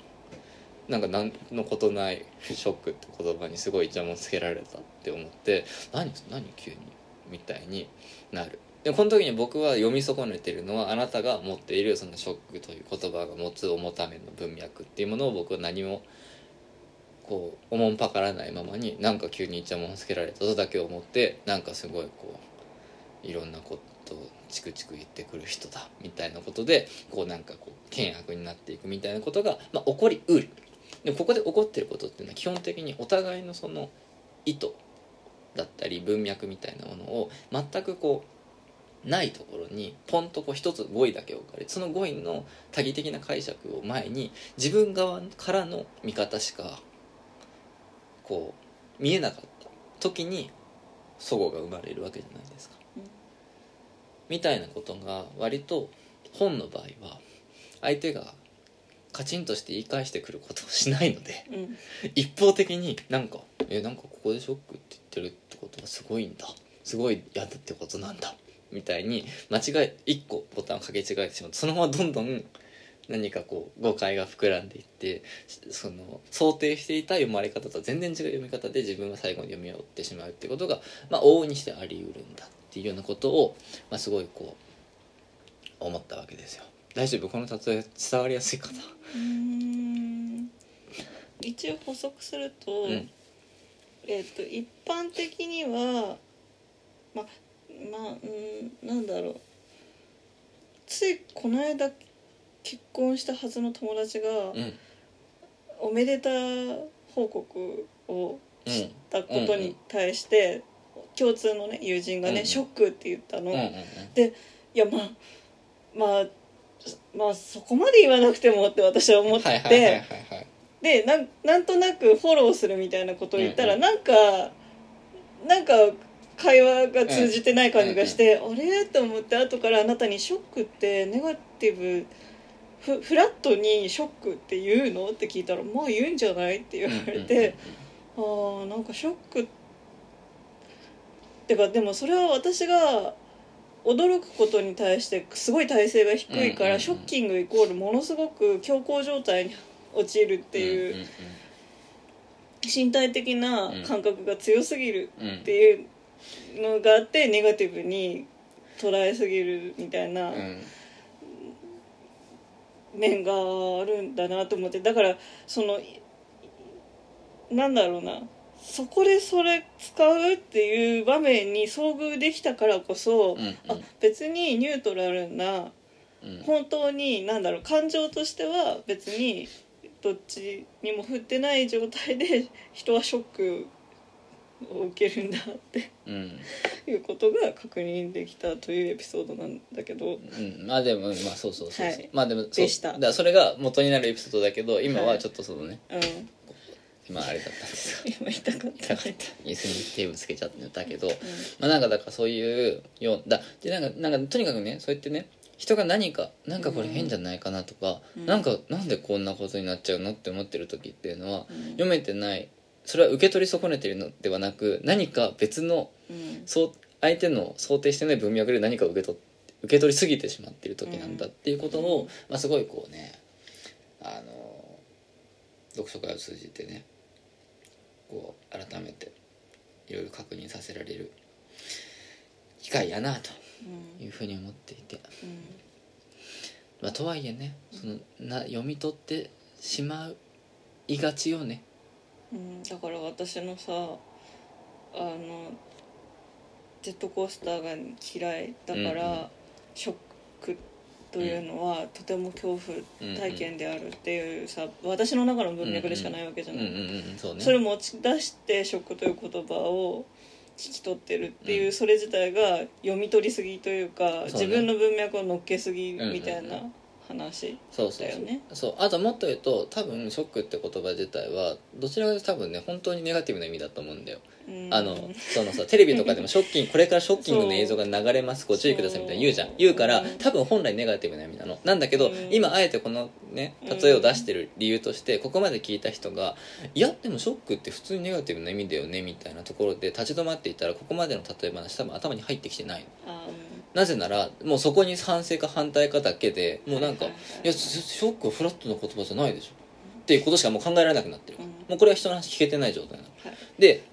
なんか何のことないショックって言葉にすごい邪魔つけられたって思って何何急にみたいになる。でこの時に僕は読み損ねてるのはあなたが持っているそのショックという言葉が持つ重ための文脈っていうものを僕は何もこうおもんぱからないままになんか急にイチャモンつけられたとだけ思ってなんかすごいこういろんなことをチクチク言ってくる人だみたいなことでこうなんかこう険悪になっていくみたいなことが、まあ、起こりうる。でここで起こってることっていうのは基本的にお互いのその意図だったり文脈みたいなものを全くこうないところにポンとこう一つ語彙だけ置かれその語彙の多義的な解釈を前に自分側からの見方しかこう見えなかった時に齟齬が生まれるわけじゃないですか。みたいなことが割と本の場合は相手がカチンとして言い返してくることをしないのでうん一方的になんか「えなんかここでショックって言ってるってことはすごいんだすごい嫌だってことなんだ」みたいに間違え1個ボタンをかけ違えてしまうとそのままどんどん何かこう誤解が膨らんでいってその想定していた読まれ方とは全然違う読み方で自分が最後に読み終わってしまうってことが、まあ、往々にしてあり得るんだっていうようなことを、まあ、すごいこう思ったわけですよ。大丈夫？この例え伝わりやすいか一応補足すると,、うん。えっと一般的にはままあうんなんだろう。ついこの間結婚したはずの友達が、うん。おめでた報告をうんしたことに対して、共通のね友人がね、うん。ショックって言ったの、でいやまあまあまあそこまで言わなくてもって私は思って、でなんなんとなくフォローするみたいなことを言ったら、うんなんかなんか会話が通じてない感じがして、あれ？と思って後からあなたに「ショックってネガティブフフラットにショックって言うの?」って聞いたら「まあ言うんじゃない?」って言われて。あーなんかショックってかでもそれは私が驚くことに対してすごい体勢が低いから、うんうんうんショッキングイコールものすごく強行状態に陥るっていう、うんうん身体的な感覚が強すぎるうんうんっていうのがあってネガティブに捉えすぎるみたいなうん面があるんだなと思ってだからそのなんだろうな。そこでそれ使うっていう場面に遭遇できたからこそ、うんうん。あ別にニュートラルなうん。本当に何だろう感情としては別にどっちにも振ってない状態で人はショックを受けるんだって。うん。いうことが確認できたというエピソードなんだけど。うん、まあでもまあそうそうそうそう、はい。まあでもそう。でした。だそれが元になるエピソードだけど今ははいちょっとそのね、うん。今あれだったんですよ。今痛かった。痛かった。椅子にテープつけちゃったけど、まあなんかだからそういうようだでなんかなんかとにかくねそうやってね人が何かなんかこれ変じゃないかなとか、うん。なんかなんでこんなことになっちゃうのって思ってる時っていうのは、うん。読めてないそれは受け取り損ねてるのではなく何か別のうん。そう相手の想定してない文脈で何かを受け取っ受け取りすぎてしまっている時なんだっていうことを、うん。まあ、すごいこうねあの読書会を通じてねこう改めていろいろ確認させられる機会やなとうん。いうふうに思っていて、うん。まあ、とはいえねそのな読み取ってしまいがちよね。うん、だから私のさあのジェットコースターが嫌いだから、うんうん。ショックというのは、とても恐怖体験であるっていうさ、私の中の文脈でしかないわけじゃうんない、うんうんそうね。それ持ち出してショックという言葉を聞き取ってるっていう、うんそれ自体が読み取りすぎというかね。自分の文脈を乗っけすぎみたいなうんうんうん話そうそうそう,、だよね。そう。あともっと言うと多分ショックって言葉自体はどちらかというと多分ね本当にネガティブな意味だと思うんだよ、うん。あのそのさテレビとかでもショッキングこれからショッキングな映像が流れます ご注意くださいみたいな言うじゃん。言うからうん。多分本来ネガティブな意味なの。なんだけど、うん。今あえてこのね例えを出してる理由としてここまで聞いた人がいやでもショックって普通にネガティブな意味だよねみたいなところで立ち止まっていたらここまでの例え話多分頭に入ってきてないの。あなぜならもうそこに賛成か反対かだけでもうなんか、はいやシショックはフラットな言葉じゃないでしょ。っていうことしかもう考えられなくなってる、うん。もうこれは人の話聞けてない状態なの。はい。で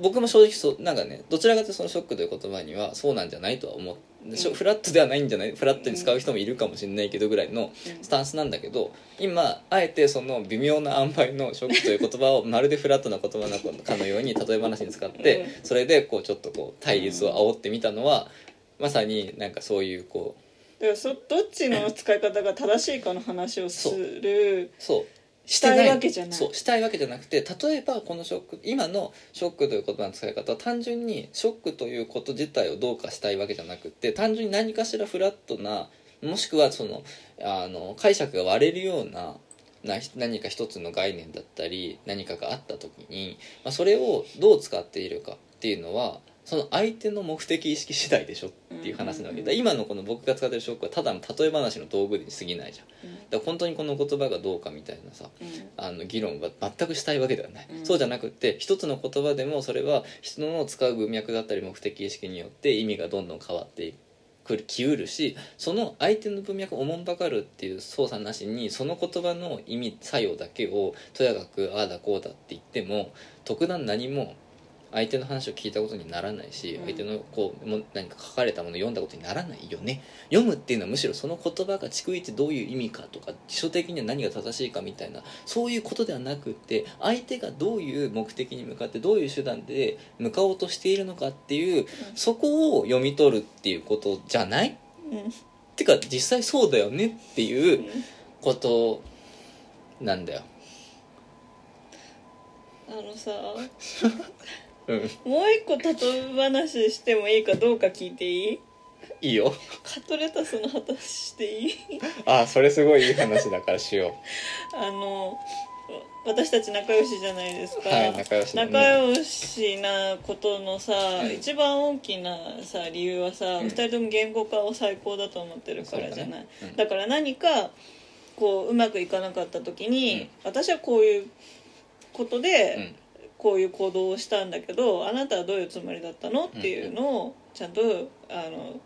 僕も正直そうなんかねどちらかというとそのショックという言葉にはそうなんじゃないとは思う、しょうん。フラットではないんじゃないフラットに使う人もいるかもしれないけどぐらいのうん。スタンスなんだけど今あえてその微妙な塩梅のショックという言葉をまるでフラットな言葉なのかのように例え話に使ってうそれでこうちょっとこう対立を煽ってみたのはまさになんかそういうこうだからそどっちの使い方が正しいかの話をするそう。したいわけじゃない。そうしたいわけじゃなくて例えばこのショック今のショックという言葉の使い方は単純にショックということ自体をどうかしたいわけじゃなくて単純に何かしらフラットなもしくはそのあの解釈が割れるようなな何か一つの概念だったり何かがあった時に、まあ、それをどう使っているかっていうのはその相手の目的意識次第でしょっていう話なわけ。で今のこの僕が使ってるショックはただの例え話の道具に過ぎないじゃん。だから本当にこの言葉がどうかみたいなさあの議論は全くしたいわけではない、うん。そうじゃなくって一つの言葉でもそれは人の使う文脈だったり目的意識によって意味がどんどん変わってくるきうるしその相手の文脈をおもんばかるっていう操作なしにその言葉の意味作用だけをとやかくああだこうだって言っても特段何も相手の話を聞いたことにならないし、うん。相手のこうも何か書かれたものを読んだことにならないよね。読むっていうのはむしろその言葉が逐一どういう意味かとか辞書的には何が正しいかみたいなそういうことではなくって相手がどういう目的に向かってどういう手段で向かおうとしているのかっていうそこを読み取るっていうことじゃない？うん。てか実際そうだよねっていうことなんだよ。あのさ うん、もう一個例え話してもいいかどうか聞いていい？いいよ。カットレタスの話していい？あそれすごいいい話だからしよあの私たち仲良しじゃないですか、はい仲良しだね。仲良しなことのさ、うん。一番大きなさ理由はさ、うん。二人とも言語化を最高だと思ってるからじゃない？ね。うん。から何かこううまくいかなかった時に、うん。私はこういうことう。で、うんこういう行動をしたんだけどあなたはどういうつもりだったの？っていうのをちゃんとあの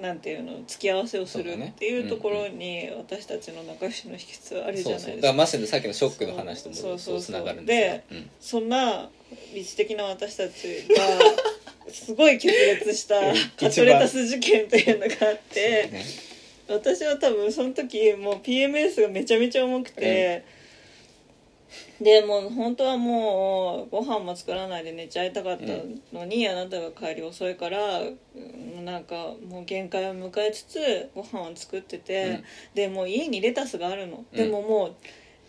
なんていうの付き合わせをするっていうところに私たちの仲良しの秘訣はあるじゃないですか。からまさにさっきのショックの話ともそうそうつながるんでですよ。うん。そんな理知的な私たちがすごい決裂したうん。カトレタス事件というのがあってね。私は多分その時もう PMS がめちゃめちゃ重くて、でもう本当はもうご飯も作らないで寝ちゃいたかったのに、あなたが帰り遅いからうんなんかもう限界を迎えつつご飯を作ってて、うん。でもう家にレタスがあるの、うん。でももう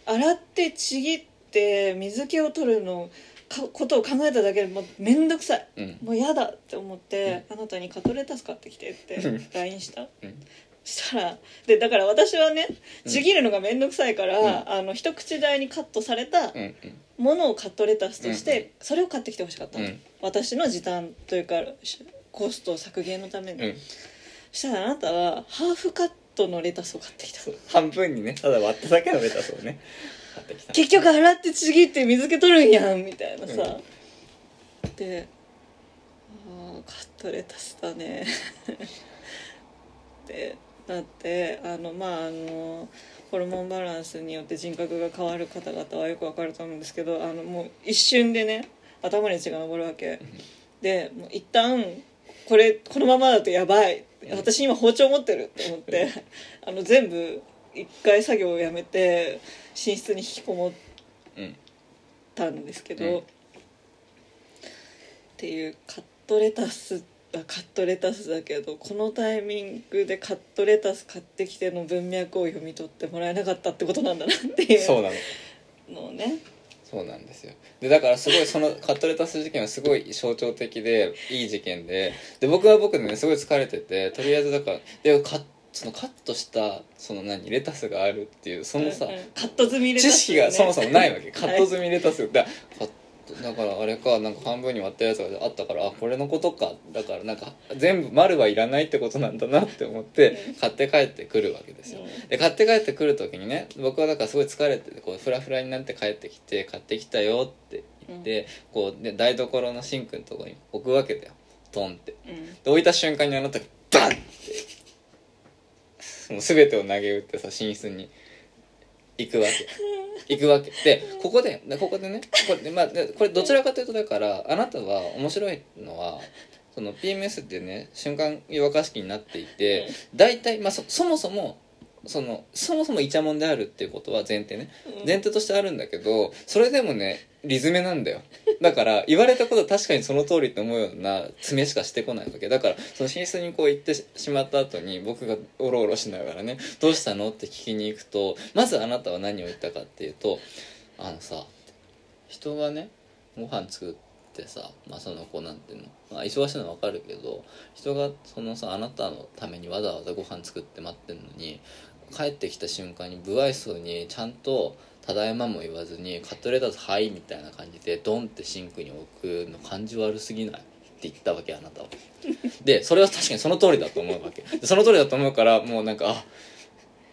洗ってちぎって水気を取るのかことを考えただけでもう面倒くさい。うん。もう嫌だって思って、あなたにカトレタス買ってきてって LINE した。うんしたらでだから私はねうん。ちぎるのが面倒くさいから、うん。あの一口大にカットされたうんうん。ものをカットレタスとしうんて、それを買ってきてほしかったの、うん。私の時短というかしコスト削減のために、うん。したらあなたはハーフカットのレタスを買ってきたそう半分にねただ割っただけのレタスをね買ってきた結局洗ってちぎって水気取るんやんみたいなさ、であーカットレタスだね。ってなってあのまああのホルモンバランスによって人格が変わる方々はよくわかると思うんですけどあのもう一瞬でね頭に血が上るわけ。でもう一旦これこのままだとやばい。私今包丁持ってるって思ってあの全部一回作業をやめて寝室に引きこもっうんたんですけど、うん。っていうカットレタスはカットレタスだけどこのタイミングでカットレタス買ってきての文脈を読み取ってもらえなかったってことなんだなっていう。そうなの。のをね。そうなんですよ。でだからすごいそのカットレタス事件はすごい象徴的でいい事件で。で僕は僕でねすごい疲れててとりあえずだからでカッそのカットしたその何レタスがあるっていうそのさ、うんうん。カット済みレタス、知識がそもそもないわけ、カットみ済みレタス。だカットだからあれかなんか半分に割ったやつがあったからあこれのことか。だからなんか全部丸はいらないってことなんだなって思って買って帰ってくるわけですよ。うん。で買って帰ってくる時にね僕はだからすごい疲れててこうフラフラになって帰ってきて買ってきたよって言って、こうで台所のシンクのとこに置くわけだよ。トンって。うん。で置いた瞬間にあなたがバンってもう全てを投げ打ってさ寝室に行くわけ。行くわけ。でここででここでねこれで、まあ、でこれどちらかというとだからあなたは面白いのはその PMS ってね瞬間湯沸かし器になっていて大体、まあ、そそもそもそのそもそもイチャモンであるっていうことは前提ね。うん。前提としてあるんだけどそれでもねリズメなんだよだから言われたこと確かにその通りって思うような詰めしかしてこないわけだからその寝室にこう行ってしまった後に僕がおろおろしながらね「どうしたの?」って聞きに行くとまずあなたは何を言ったかっていうと「あのさ人がねご飯作ってさまあその子なんていうの、まあ、忙しいのは分かるけど人がそのさあなたのためにわざわざご飯作って待ってんのに帰ってきた瞬間に不愛想にちゃんとただいまも言わずにカットレタスはいみたいな感じでドンってシンクに置くの感じ悪すぎない？って言ったわけあなたは。でそれは確かにその通りだと思うわけ。その通りだと思うからもうなんかあ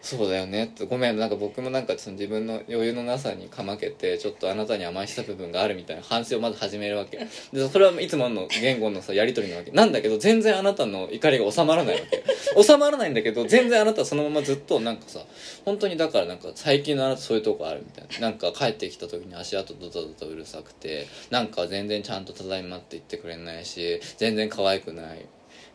そうだよね。ごめんなんか僕もなんかその自分の余裕のなさにかまけてちょっとあなたに甘えした部分があるみたいな反省をまず始めるわけ。でそれはいつもの言語のさやり取りなわけ。なんだけど全然あなたの怒りが収まらないわけ。収まらないんだけど全然あなたはそのままずっとなんかさ本当にだからなんか最近のあなたそういうとこあるみたいな。なんか帰ってきた時に足跡ドタドタうるさくてなんか全然ちゃんと「ただいま」って言ってくれないし全然可愛くない。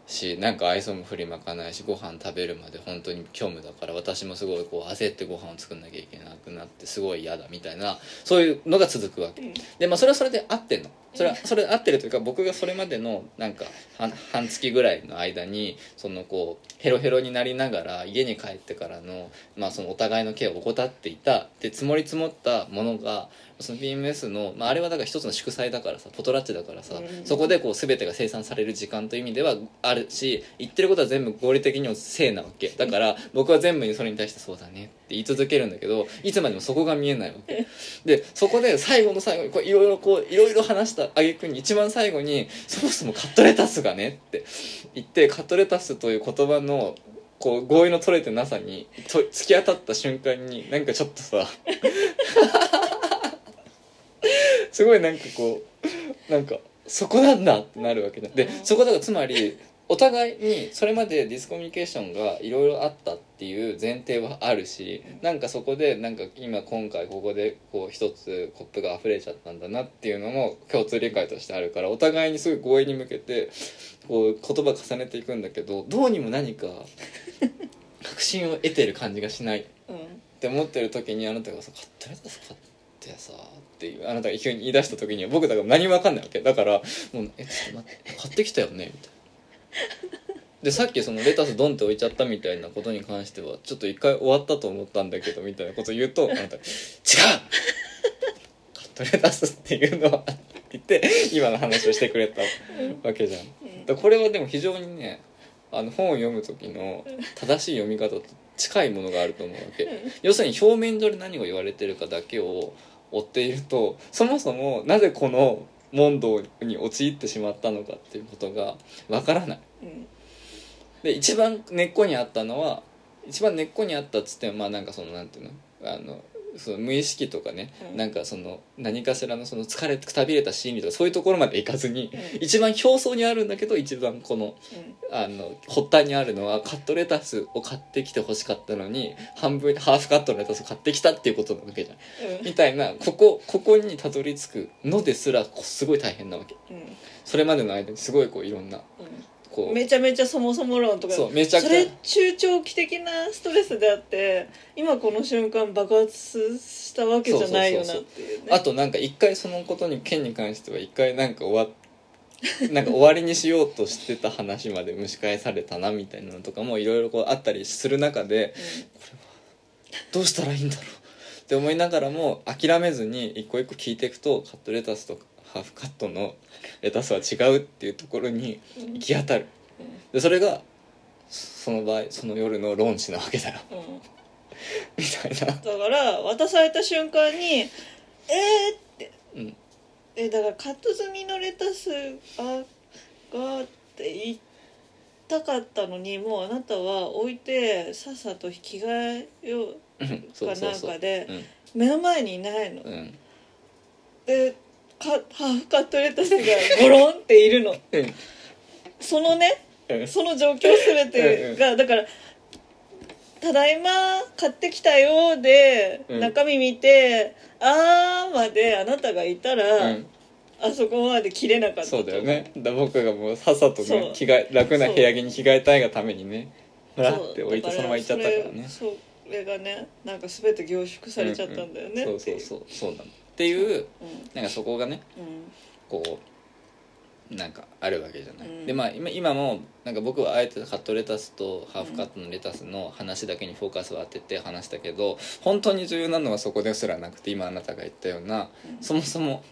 しなんか愛想も振りまかないしご飯食べるまで本当に虚無だから私もすごいこう焦ってご飯を作んなきゃいけなくなってすごい嫌だみたいなそういうのが続くわけ、うん。でまあそれはそれで合ってんの。それはそれで合ってるというか僕がそれまでのなんか半半月ぐらいの間にそのこうヘロヘロになりながら家に帰ってからの,、まあそのお互いのケアを怠っていたで積もり積もったものがその BMS の、まあ、あれはだから一つの祝祭だからさポトラッチだからさ、うん。そこでこう全てが生産される時間という意味ではあるし言ってることは全部合理的にも正なわけ。だから僕は全部にそれに対してそうだね。って言い続けるんだけどいつまでもそこが見えないわけ。でそこで最後の最後にこういろいろこういろいろ話した挙句に一番最後にそもそもカットレタスがねって言ってカットレタスという言葉のこう合意の取れてなさにと突き当たった瞬間になんかちょっとさすごいなんかこうなんかそこなんだってなるわけじゃん。でそこだからつまりお互いにそれまでディスコミュニケーションがいろいろあったっていう前提はあるしなんかそこでなんか今今回ここでこう一つコップが溢れちゃったんだなっていうのも共通理解としてあるからお互いにすごい合意に向けてこう言葉重ねていくんだけどどうにも何か 確信を得てる感じがしないうんって思ってる時にあなたがさ「買ってレタス買ってさ」っていうあなたが急に言い出した時には僕だから何も分かんないわけだからもう「えちょっと待って買ってきたよね」みたいな。でさっきそのレタスドンって置いちゃったみたいなことに関してはちょっと一回終わったと思ったんだけどみたいなこと言うとあなた「違う!」カットレタスっていうのはって言って今の話をしてくれたわけじゃん。だこれはでも非常にねあの本を読む時の正しい読み方と近いものがあると思うわけ要するに表面上で何が言われてるかだけを追っているとそもそもなぜこの問答に陥ってしまったのかっていうことがわからない。うん。で一番根っこにあったのは一番根っこにあったっつってもまあなんかそのなんていうの？あのその無意識とかね、うん。なんかその何かしらのその疲れくたびれた心理とかそういうところまでいかずに、うん。一番表層にあるんだけど一番このあの発端にあるのはカットレタスを買ってきて欲しかったのに半分ハーフカットのレタスを買ってきたっていうことなわけじゃん。うん。みたいなここここにたどり着くのですらこすごい大変なわけ。うん。それまでの間にすごいこういろんなこう。うんめちゃめちゃそもそも論とか。そうめちゃくちゃ。それ中長期的なストレスであって今この瞬間爆発したわけじゃないよなっていうね。あとなんか一回そのことに件に関しては一回なんか終わっ なんか終わりにしようとしてた話まで蒸し返されたなみたいなのとかもいろいろこうあったりする中でどうしたらいいんだろうって思いながらも諦めずに一個一個聞いていくとカットレタスとハーフカットのレタスは違うっていうところにうん。行き当たる。でそれがその場合その夜の論旨なわけだよ。みたいな。だから渡された瞬間に「えー!」って。うん「えだからカット済みのレタスがが」って言ったかったのにもうあなたは置いてさっさと着替えようかなんかでうん。目の前にいないの、うんハーフカットレタスがゴロンっているの。うん。そのねうん。その状況全てがだから「ただいま買ってきたよ」でうん。中身見て「あー」まであなたがいたら、うん。あそこまで切れなかったそうだよね。だ僕がもうさっさとね着替え楽な部屋着に着替えたいがためにねふらって置いてそのまま行っちゃったからね。それそれがねなんか全て凝縮されちゃったんだよね、うんうん。そうそうそう。そうなのっていううなんかそこがねんうん。こうなんかあるわけじゃない、うん。でまあ今今もなんか僕はあえてカットレタスとハーフカットのレタスの話だけにフォーカスを当てて話したけど本当に重要なのはそこですらなくて今あなたが言ったようなうん。そもそも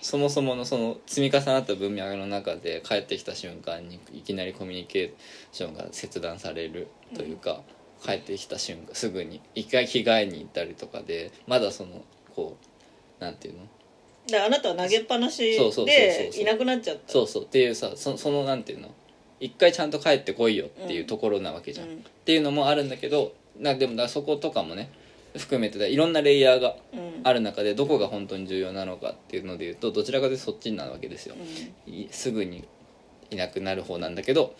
そもそものその積み重なった文脈の中で帰ってきた瞬間にいきなりコミュニケーションが切断されるというか、帰ってきた瞬間すぐに一回着替えに行ったりとかでまだそのこうなんていうの？であなたは投げっぱなしそうそうそうそうそう。でいなくなっちゃった。そうそう。っていうさそそのなんていうの？一回ちゃんと帰ってこいよっていうところなわけじゃん、うん。っていうのもあるんだけどなでもだそことかもね含めてだいろんなレイヤーがうん。ある中でどこが本当に重要なのかっていうので言うとどちらかというとそっちになるわけですよ。う、ん。いすぐにいなくなる方なんだけど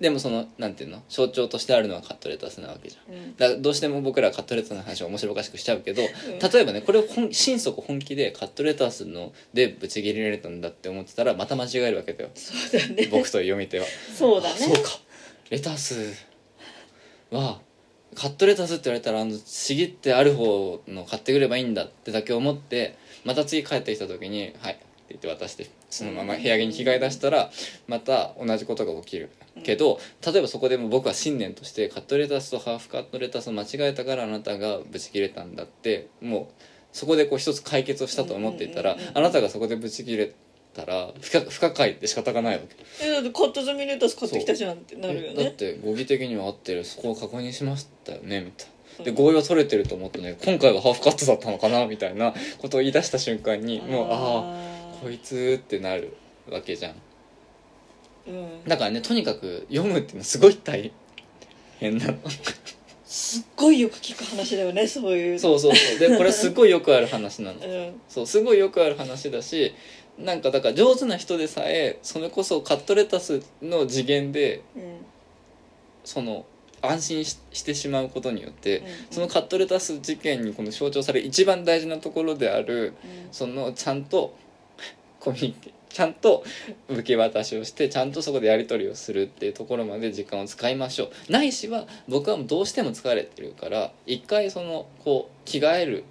でもそのなんていうの象徴としてあるのはカットレタスなわけじゃん。うん。だからどうしても僕らカットレタスの話を面白おかしくしちゃうけど、ん。例えばねこれを本心底本気でカットレタスのでブチ切れられたんだって思ってたらまた間違えるわけだよ。そうだね。僕と読み手は。そうだね。あそうか。レタスはカットレタスって言われたらあのちぎってある方の買ってくればいいんだってだけ思ってまた次帰ってきた時に「はい」って言って渡してそのまま部屋着に着替え出したらまた同じことが起きる。けど例えばそこでも僕は信念としてカットレタスとハーフカットレタスを間違えたからあなたがブチ切れたんだってもうそこでこう一つ解決をしたと思っていたらあなたがそこでブチ切れたら不可不可解って仕方がないわけ。えだってカット済みレタス買ってきたじゃんってなるよね。だって語義的には合ってるそこを確認しましたよねみたいな。でうん合意は取れてると思ったね今回はハーフカットだったのかなみたいなことを言い出した瞬間にもうあああこいつってなるわけじゃん。うん。だからねとにかく読むっていうのはすごい大変なの。すっごいよく聞く話だよねそういう。そうそうそう。でこれすごいよくある話なの。うん。そうすごいよくある話だしなんかだから上手な人でさえそれこそカットレタスの次元でうん。その安心ししてしまうことによって、うん。そのカットレタス事件にこの象徴される一番大事なところであるうん。そのちゃんとコミュニケちゃんと受け渡しをしてちゃんとそこでやり取りをするっていうところまで時間を使いましょう。ないしは僕はもうどうしても疲れてるから一回そのこう着替える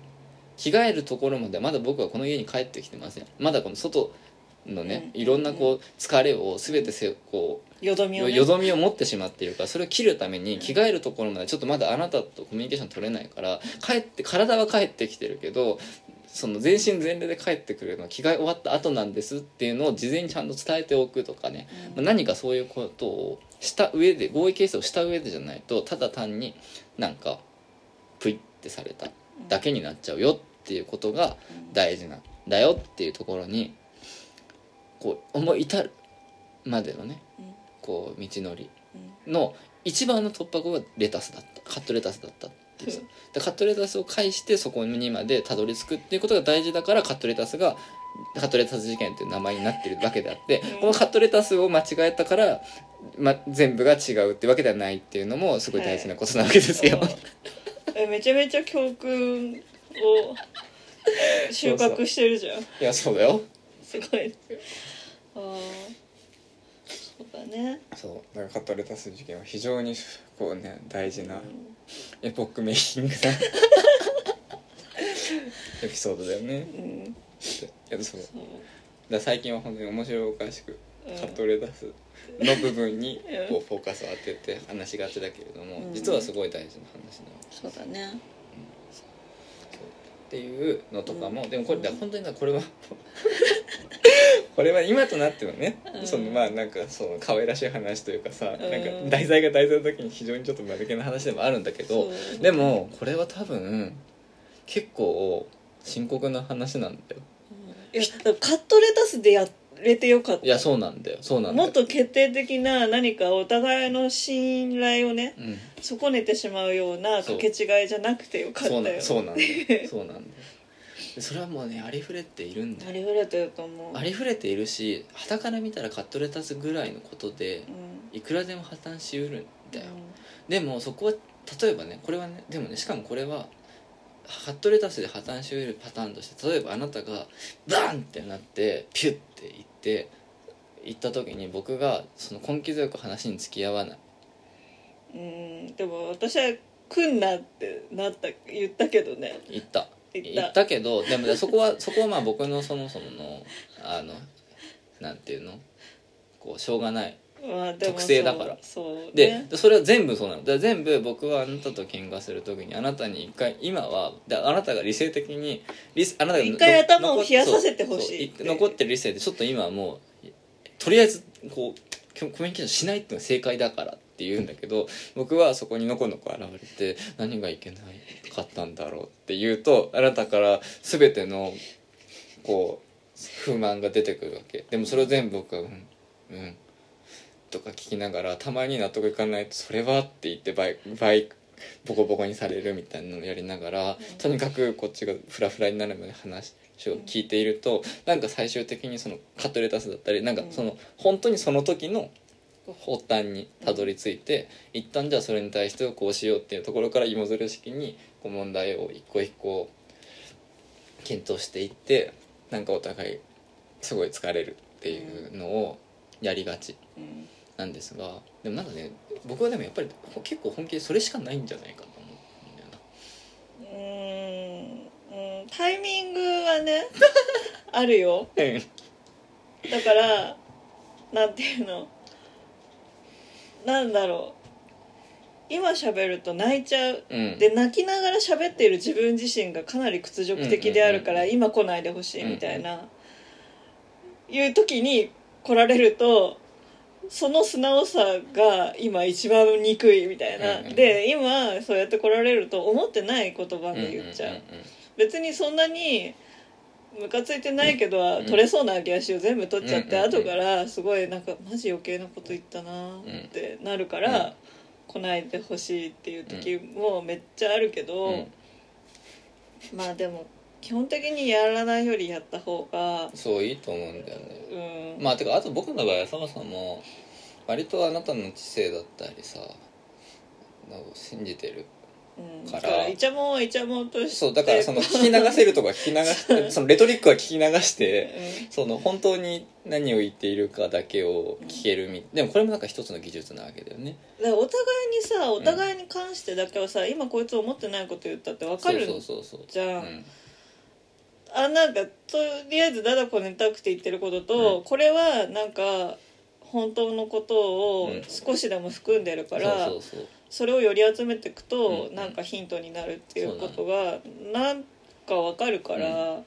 着替えるところまでまだ僕はこの家に帰ってきてません。まだこの外のね、うん。いろんなこう疲れを全てせこうよどみをね。よどみを持ってしまっているからそれを切るために着替えるところまでちょっとまだあなたとコミュニケーション取れないから帰って体は帰ってきてるけどその全身全霊で帰ってくるのは着替え終わった後なんですっていうのを事前にちゃんと伝えておくとかね、うん。まあ何かそういうことをした上で合意形成をした上でじゃないとただ単になんかプイってされただけになっちゃうよっていうことが大事なんだよっていうところにこう思い至るまでのねうんこう道のりうんの一番の突破口はレタスだった。カットレタスだったっていうさ。でカットレタスを介してそこにまでたどり着くっていうことが大事だからカットレタスがカットレタス事件っていう名前になってるわけであってうん。このカットレタスを間違えたから、ま、全部が違うってわけではないっていうのもすごい大事なことなわけですよ。うん。えめちゃめちゃ教訓を収穫してるじゃん。いやそうだよ。すごい。ああそうだね。そう。だからカットレタス事件は非常にこうね大事なうんエポックメイキングなエピソードだよね。うん。いやそう。だ最近は本当に面白おかしくうんカットレタスの部分にうん。こうフォーカスを当てて話しがちだけれども、うん。実はすごい大事な話なのそうだね。っていうのとかも、うん。でもこれ本当になこれはこれは今となってはね、うん。そのまあなんかそう可愛らしい話というかさ、うん。なんか題材が題材の時に非常にちょっと間抜けな話でもあるんだけどそう。でもこれは多分結構深刻な話なんだよ。いやだからカットレタスでやれてよかった。いやそうなんだよ。そうなんだよ。もっと決定的な何かお互いの信頼をねうん。損ねてしまうようなそう掛け違いじゃなくてよかったそうなよそうなんだよ。そうなんだそれはもうねありふれているんだよ。ありふれてると思う。ありふれているし傍から見たらカットレタスぐらいのことでうん。いくらでも破綻しうるんだよ、うでもそこは例えばねこれはねでもねしかもこれはカットレタスで破綻しうるパターンとして例えばあなたがバンってなってピュッていって行った時に僕がその根気強く話に付き合わない。んうん。でも私は来んなってなった言ったけどね。言った言った。言ったけどでもねそこは そこはまあ僕のそもそものあのなんていうの？こうしょうがない。特性だから。そうそうでねそれは全部そうなの。全部僕はあなたと喧嘩する時にあなたに一回今はだあなたが理性的に理あなたが一回の頭を冷やさせてほしい残ってる理性でちょっと今はもうとりあえずこうコミュニケーションしないっていうのが正解だからってって言うんだけど僕はそこにのこのこ現れて何がいけなかったんだろうって言うとあなたから全てのこう不満が出てくるわけ。でもそれを全部僕は「うんうん」とか聞きながらたまに納得いかないと「それは?」って言って倍倍ボコボコにされるみたいなのをやりながら、とにかくこっちがフラフラになるまで話を聞いているとなんか最終的にそのカットレタスだったりなんかその本当にその時の発端にたどり着いて一旦じゃあそれに対してこうしようっていうところから芋づる式にこう問題を一個一個検討していってなんかお互いすごい疲れるっていうのをやりがちうんなんですがでもなんかね僕はでもやっぱり結構本気でそれしかないんじゃないかと思うんだよな。うーん。うん。タイミングはね あるよ。だからなんていうの。なんだろう今喋ると泣いちゃう。うん。で泣きながら喋っている自分自身がかなり屈辱的であるからうん今来ないでほしいみたいないう時に来られるとその素直さが今一番憎いみたいな。うんうんで今そうやって来られると思ってない言葉で言っちゃう。別にそんなにムカついてないけどうん取れそうな揚げ足を全部取っちゃってうん。後からすごいなんかマジ余計なこと言ったなってなるから、うん来ないでほしいっていう時もめっちゃあるけど、うん。まあでも基本的にやらないよりやった方がそういいと思うんだよね。うん。まあてかあと僕の場合はそもそも割とあなたの知性だったりさなんか信じてるうん、から。だからイチャモンはイチャモンとして。そうだからその聞き流せるとか聞き流してそのレトリックは聞き流してその本当に何を言っているかだけを聞けるみでもこれもなんか一つの技術なわけだよね。うん、だからお互いにさお互いに関してだけはさ、今こいつ思ってないこと言ったって分かるそうそうそうそう。じゃん。うん。あなんかとりあえずだだこねたくて言ってることと、うん。これはなんか本当のことをうん。少しでも含んでるから、そうそうそうそれをより集めていくと、うん。なんかヒントになるっていうことがなんかわかるから、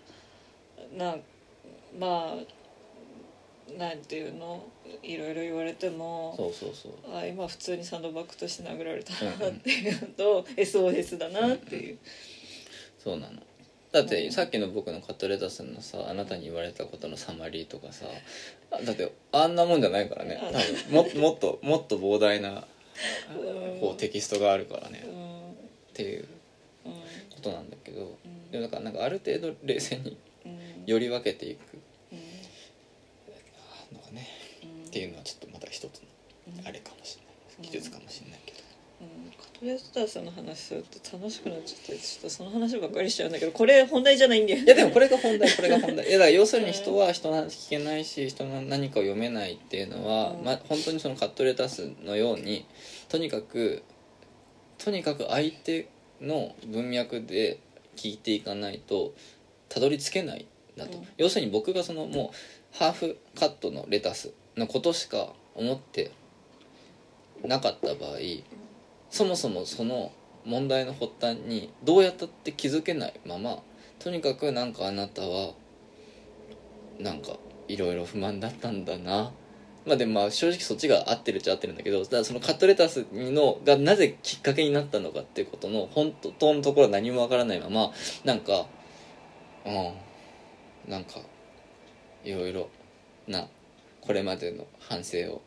なんまあなんていうの？いろいろ言われてもそうそうそう。あ今普通にサンドバッグとして殴られたうんなっていうのと、SOS だなっていう、そうなの。だってさっきの僕のカットレタスのさあなたに言われたことのサマリーとかさあだってあんなもんじゃないからね。多分ももっともっと膨大なうんこうテキストがあるからね。うん。っていううんことなんだけど。うん。でもなんかなんかある程度冷静にうん。より分けていく。うん。のがね。うん。っていうのはちょっとまた一つのうん。あれかもしれない技術かもうんカトレースターさんの話すると楽しくなっちゃってちょっとその話ばっかりしちゃうんだけどこれ本題じゃないんだよいやでもこれが本題これが本題。いやだから要するに人は人の話聞けないし人の何かを読めないっていうのは、うんまあ、本当にそのカットレタスのようにとにかくとにかく相手の文脈で聞いていかないとたどり着けないんだと、うん。要するに僕がそのもうハーフカットのレタスのことしか思ってなかった場合そもそもその問題の発端にどうやったって気づけないままとにかくなんかあなたはなんかいろいろ不満だったんだな。まあでもまあ正直そっちが合ってるっちゃ合ってるんだけどだそのカットレタスのがなぜきっかけになったのかっていうことの本当のところは何もわからないままなんかうんなんかいろいろなこれまでの反省を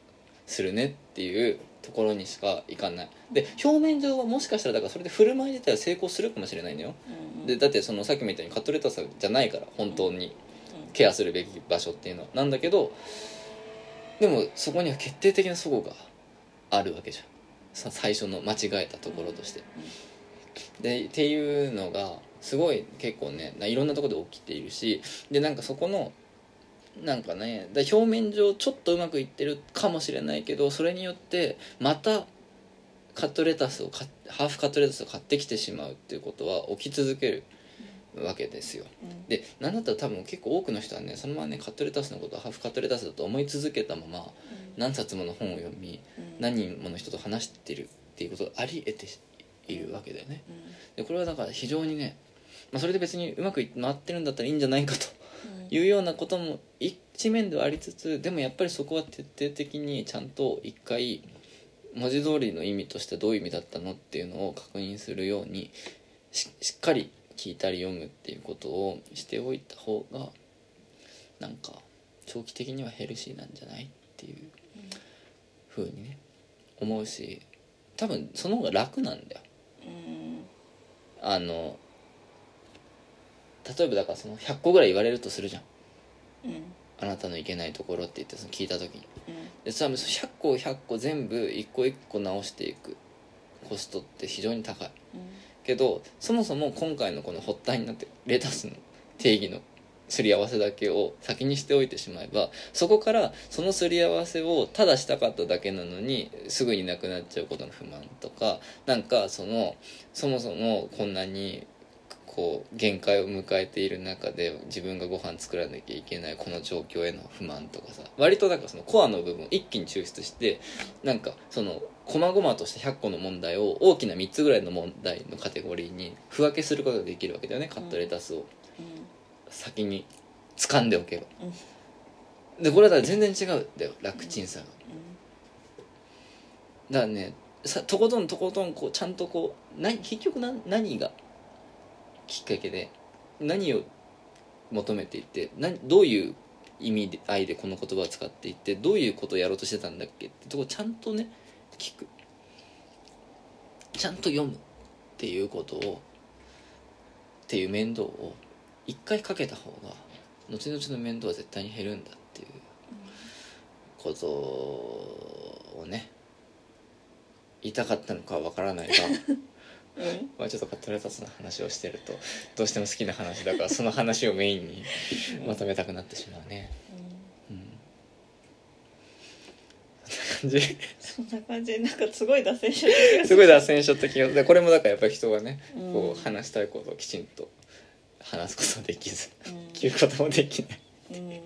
するねっていうところにしかいかない。で表面上はもしかしたらだからそれで振る舞い自体は成功するかもしれないんだよ。うんでだってそのさっきも言ったようにカットレタスじゃないから本当にケアするべき場所っていうのは。なんだけどでもそこには決定的な齟齬があるわけじゃん。さ最初の間違えたところとして。でっていうのがすごい結構ねいろんなところで起きているしでなんかそこのなんかねだ表面上ちょっとうまくいってるかもしれないけどそれによってまたカットレタスをハーフカットレタスを買ってきてしまうっていうことは起き続けるわけですよ。うん。でなんだったら多分結構多くの人はねそのままねカットレタスのことをハーフカットレタスだと思い続けたまま何冊もの本を読みうん。何人もの人と話してるっていうことがあり得ているわけだよね。でこれはだから非常にね、まあ、それで別にうまくい回ってるんだったらいいんじゃないかというようなことも一面ではありつつでもやっぱりそこは徹底的にちゃんと一回文字通りの意味としてどういう意味だったのっていうのを確認するようにししっかり聞いたり読むっていうことをしておいた方がなんか長期的にはヘルシーなんじゃないっていうふうにね思うし多分その方が楽なんだよ。うんあの例えばだからその100個ぐらい言われるとするじゃん。うん。あなたのいけないところって言ってその聞いた時に。うん。でさ100個100個全部一個一個直していく。コストって非常に高い。けどそもそも今回のこの発端になってレタスの定義のすり合わせだけを先にしておいてしまえばそこからそのすり合わせをただしたかっただけなのにすぐになくなっちゃうことの不満とかなんかそのそもそもこんなにこう限界を迎えている中で自分がご飯作らなきゃいけないこの状況への不満とかさ割となんかそのコアの部分を一気に抽出してなんかその細々とした100個の問題を大きな3つぐらいの問題のカテゴリーに区分けすることができるわけだよねカットレタスを。先に掴んでおけば、でこれは全然違うんだよ楽ちんさが、だからねさとことんとことんこうちゃんとこう何結局な何がきっかけで何を求めていて何どういう意味で愛でこの言葉を使っていってどういうことをやろうとしてたんだっけってとこちゃんとね聞く。ちゃんと読むっていうことをっていう面倒を一回かけた方が後々の面倒は絶対に減るんだっていうことをね言いたかったのかは分からないが うん。まあちょっとカットレタスの話をしてるとどうしても好きな話だからその話をメインにまとめたくなってしまうね。うん。そんな感じ？そんな感じ。なんかすごい脱線しちゃった気がすごい脱線しちゃった気がでこれもだからやっぱり人がねうん。こう話したいことをきちんと話すことできずうん。聞くこともできない。うん。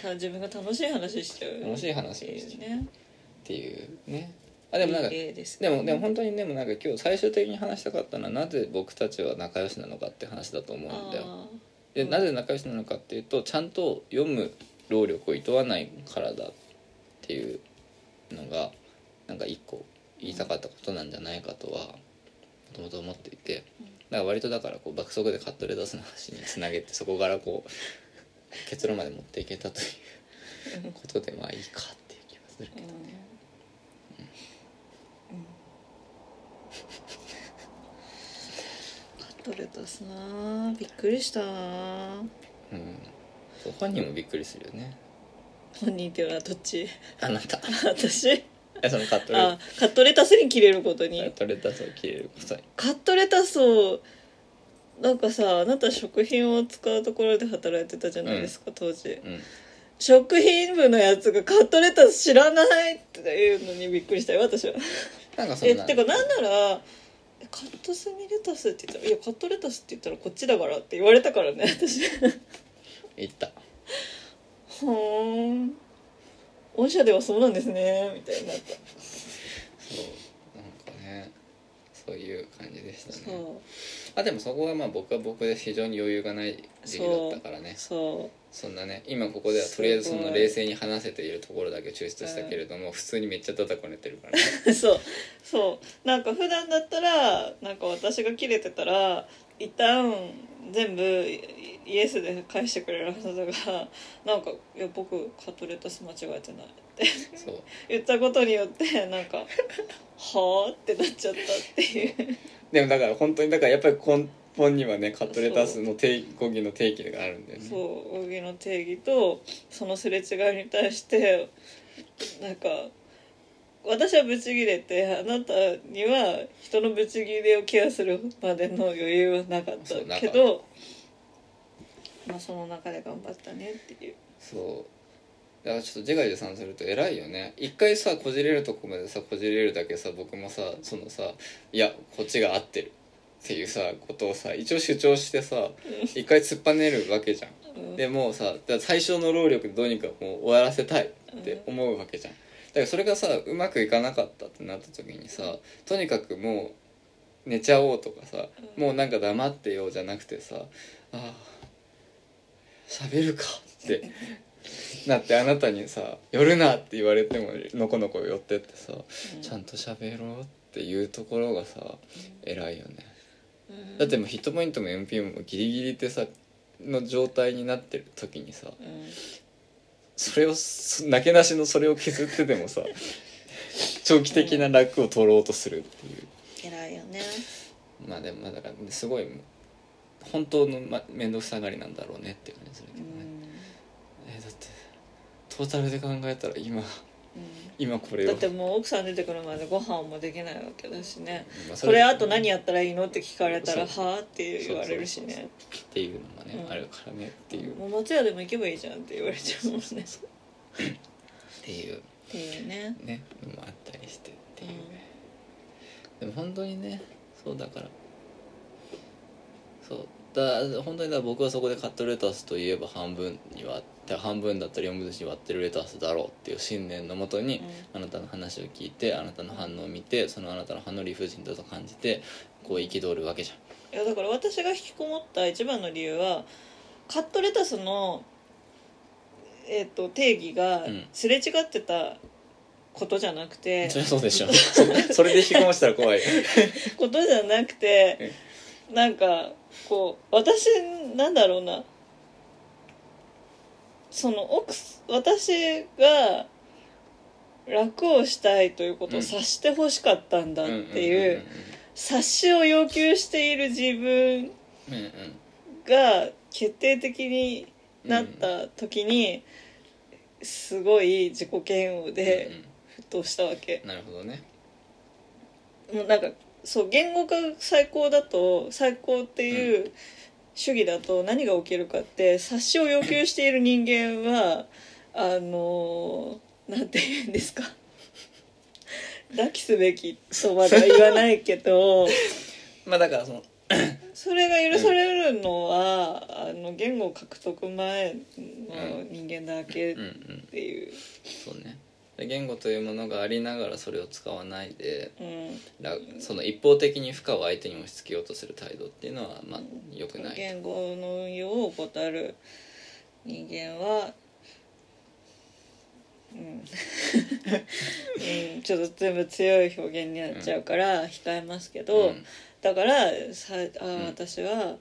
ただ自分が楽しい話しちゃう。楽しい話していうね。っていうねあでもなんかですでもでも本当にでもなんか今日最終的に話したかったのはなぜ僕たちは仲良しなのかって話だと思うんだよ。あでなぜ仲良しなのかっていうとちゃんと読む労力をいとわないからだっていうのがなんか一個言いたかったことなんじゃないかとはもともと思っていて。だから割とだからこう爆速でカットレタスの話につなげてそこからこう 結論まで持っていけたということでまあいいかっていう気がするーうんカットレタスな。びっくりした。なうん。そう本人もびっくりするよね。本人っていうのはどっち？あなた。私？えそのカットレあカットレタスに切れることに。カットレタスを切れることに。カットレタスをなんかさあなた食品を使うところで働いてたじゃないですか、当時。うん。食品部のやつがカットレタス知らないっていうのにびっくりしたよ私は。えなんかそんな。てかなんならえカットスミレタスって言ったら「いやカットレタスって言ったらこっちだから」って言われたからね私。言った。ほーん。御社ではそうなんですねみたいになった。そうなんかねそういう感じでしたね。そあでもそこはまあ僕は僕で非常に余裕がない時期だったからね。うそそんなね今ここではとりあえずその冷静に話せているところだけ抽出したけれども、普通にめっちゃ叩かれてるからね。う そうそう。なんか普段だったらなんか私が切れてたら一旦全部イイエスで返してくれるはずがなんか「いや僕カットレタス間違えてない」って。言ったことによってなんか「はあ?」ってなっちゃったっていうでもだから本当にだからやっぱり根本にはねカットレタスの定語義の定義があるんだよね。そう奥義の定義とそのすれ違いに対してなんか私はブチギレてあなたには人のブチギレをケアするまでの余裕はなかったそうなかった。けどまあその中で頑張ったねっていう。そうだからちょっと自画自賛すると偉いよね。一回さこじれるとこまでさこじれるだけさ僕もさそのさいやこっちが合ってる。っていうさことをさ一応主張してさ一回突っぱねるわけじゃん。うん。でもうさ最小の労力でどうにかもう終わらせたいって思うわけじゃん。だからそれがさうまくいかなかったってなった時にさとにかくもう寝ちゃおうとかさうん。もうなんか黙ってようじゃなくてさああ喋るかってなってあなたにさ「寄るな」って言われてものこのこ寄ってってさ、うん。ちゃんと喋ろうっていうところがさ偉いよね。うん。だってもうヒットポイントも MP もギリギリってさの状態になってる時にさうん。それをそなけなしのそれを削ってでもさ 長期的な楽を取ろうとするっていう。偉いよね。まあでもまあだからすごい本当のま面倒くさがりなんだろうねっていう感じするけうどね、トータルで考えたら今う今これだってもう奥さん出てくるまでご飯もできないわけだしね。まあこれあと何やったらいいのって聞かれたらはあって言われるしね。っていうのがね、うん。あるからねっていう、っもう松屋でも行けばいいじゃんって言われちゃうもんね。ていう。っていうね。ねのもあったりしてっていう、でも本当にねそうだから。そう。だ本当にだ僕はそこでカットレタスといえば半分に割って半分だったり4分の1に割ってるレタスだろうっていう信念のもとに、あなたの話を聞いてあなたの反応を見てそのあなたの反応を理不尽だと感じてこう憤るわけじゃん。いやだから私が引きこもった一番の理由はカットレタスの、えー、と定義がうん。すれ違ってたことじゃなくて、そそうでしょそ それで引きこもしたら怖い。よ ことじゃなくてなんかこう私なんだろうなその奥す私が楽をしたいということを察してほしかったんだっていう察しを要求している自分が決定的になった時にすごい自己嫌悪で沸騰したわけ。うんなるほどね。もうなんかそう言語化最高だと最高っていう主義だと何が起きるかって察しを要求している人間はあのなんて言うんですか。抱きすべきとまでは言わないけど まあだからその それが許されるのは、あの言語獲得前の人間だけっう。んうん。ていう、そうね。で言語というものがありながらそれを使わないでうん。らその一方的に負荷を相手に押し付けようとする態度っていうのはまあ良くない。言語の運用を怠る人間はうん、うん、ちょっと全部強い表現になっちゃうから控えますけど、うん。だからさあ、ん。私は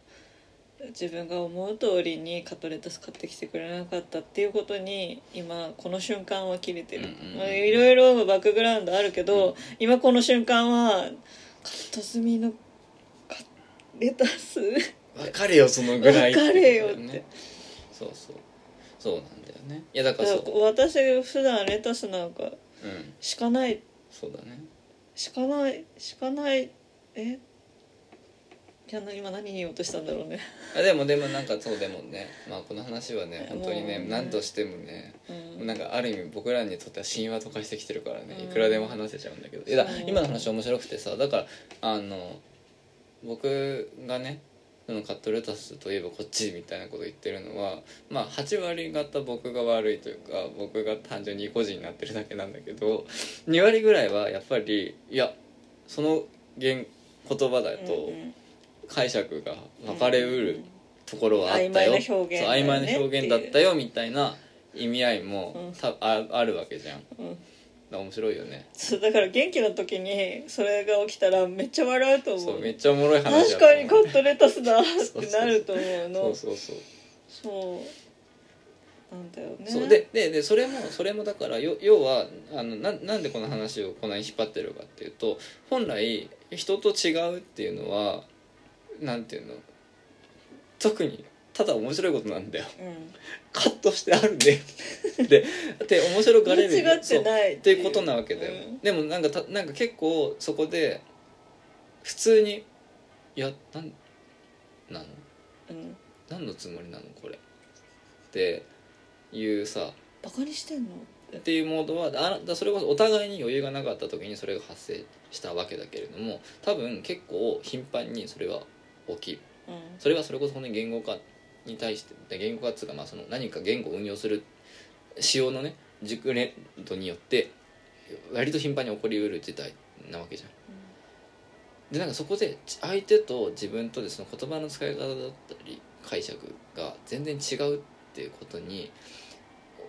自分が思う通りにカトレタス買ってきてくれなかったっていうことに今この瞬間は切れてる、いろいろバックグラウンドあるけど、今この瞬間はカット済みのカレタス。分かれよそのぐらい分かれよって。そうそう。そうなんだよね。いやだから私普段レタスなんかうん。しかない。そうだね。しかないしかない。え？いやな今何言おうとしたんだろうね。あでもでもなんかそうでもね。まあこの話はね本当にね何としてもねうん。なんかある意味僕らにとっては神話とかしてきてるからねうん。いくらでも話せちゃうんだけど。いや今の話面白くてさだからあの僕がねそのカットレタスといえばこっちみたいなこと言ってるのはまあ8割方僕が悪いというか僕が単純に意固地になってるだけなんだけど2割ぐらいはやっぱりいやその言言葉だとうんうん解釈が分かれうるところはあったよ、曖昧な表現そうだよね曖昧な表現だったよみたいな意味合いも、うん。たああるわけじゃん。面白いよね。そうだから元気な時にそれが起きたらめっちゃ笑うと思そううめっちゃおもろい話だ確かにカットレタスだってなると思うの。そうそうそう。そうなんだよね。そうでででそれもそれもだからよ要はあのななんでこの話をこんなに引っ張ってるかっていうと本来人と違うっていうのはなんていうの？特にただ面白いことなんだよ。うん。カットしてあるね。でで面白がれる間違ってないっていう。ことなわけだよ、うん。でもなんかたなんか結構そこで普通に「いやなんなの？うん。何のつもりなのこれ」っていうさ。バカにしてんの？っていうモードはあだそれこそお互いに余裕がなかった時にそれが発生したわけだけれども多分結構頻繁にそれは起きるうん。それはそれこそ本当に言語化に対してで言語化っつうかまあその何か言語を運用する仕様のね熟練度によって割と頻繁に起こりうる事態なわけじゃん。でなんかそこで相手と自分とでその言葉の使い方だったり解釈が全然違うっていうことに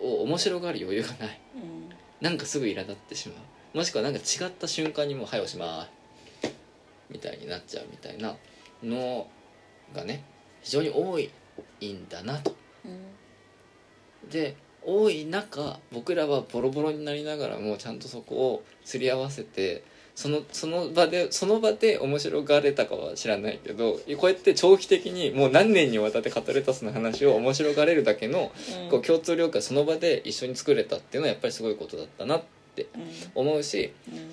を面白がる余裕がない。うん。なんかすぐ苛立ってしまう。もしくはなんか違った瞬間にもう「はいおしまい」みたいになっちゃうみたいなのがね非常に多いんだなと。うん。で多い中僕らはボロボロになりながらもちゃんとそこをすり合わせてそのその場でその場で面白がれたかは知らないけどこうやって長期的にもう何年にわたって語レタスの話を面白がれるだけのうん。こう共通了解その場で一緒に作れたっていうのはやっぱりすごいことだったなってうん。思うしうん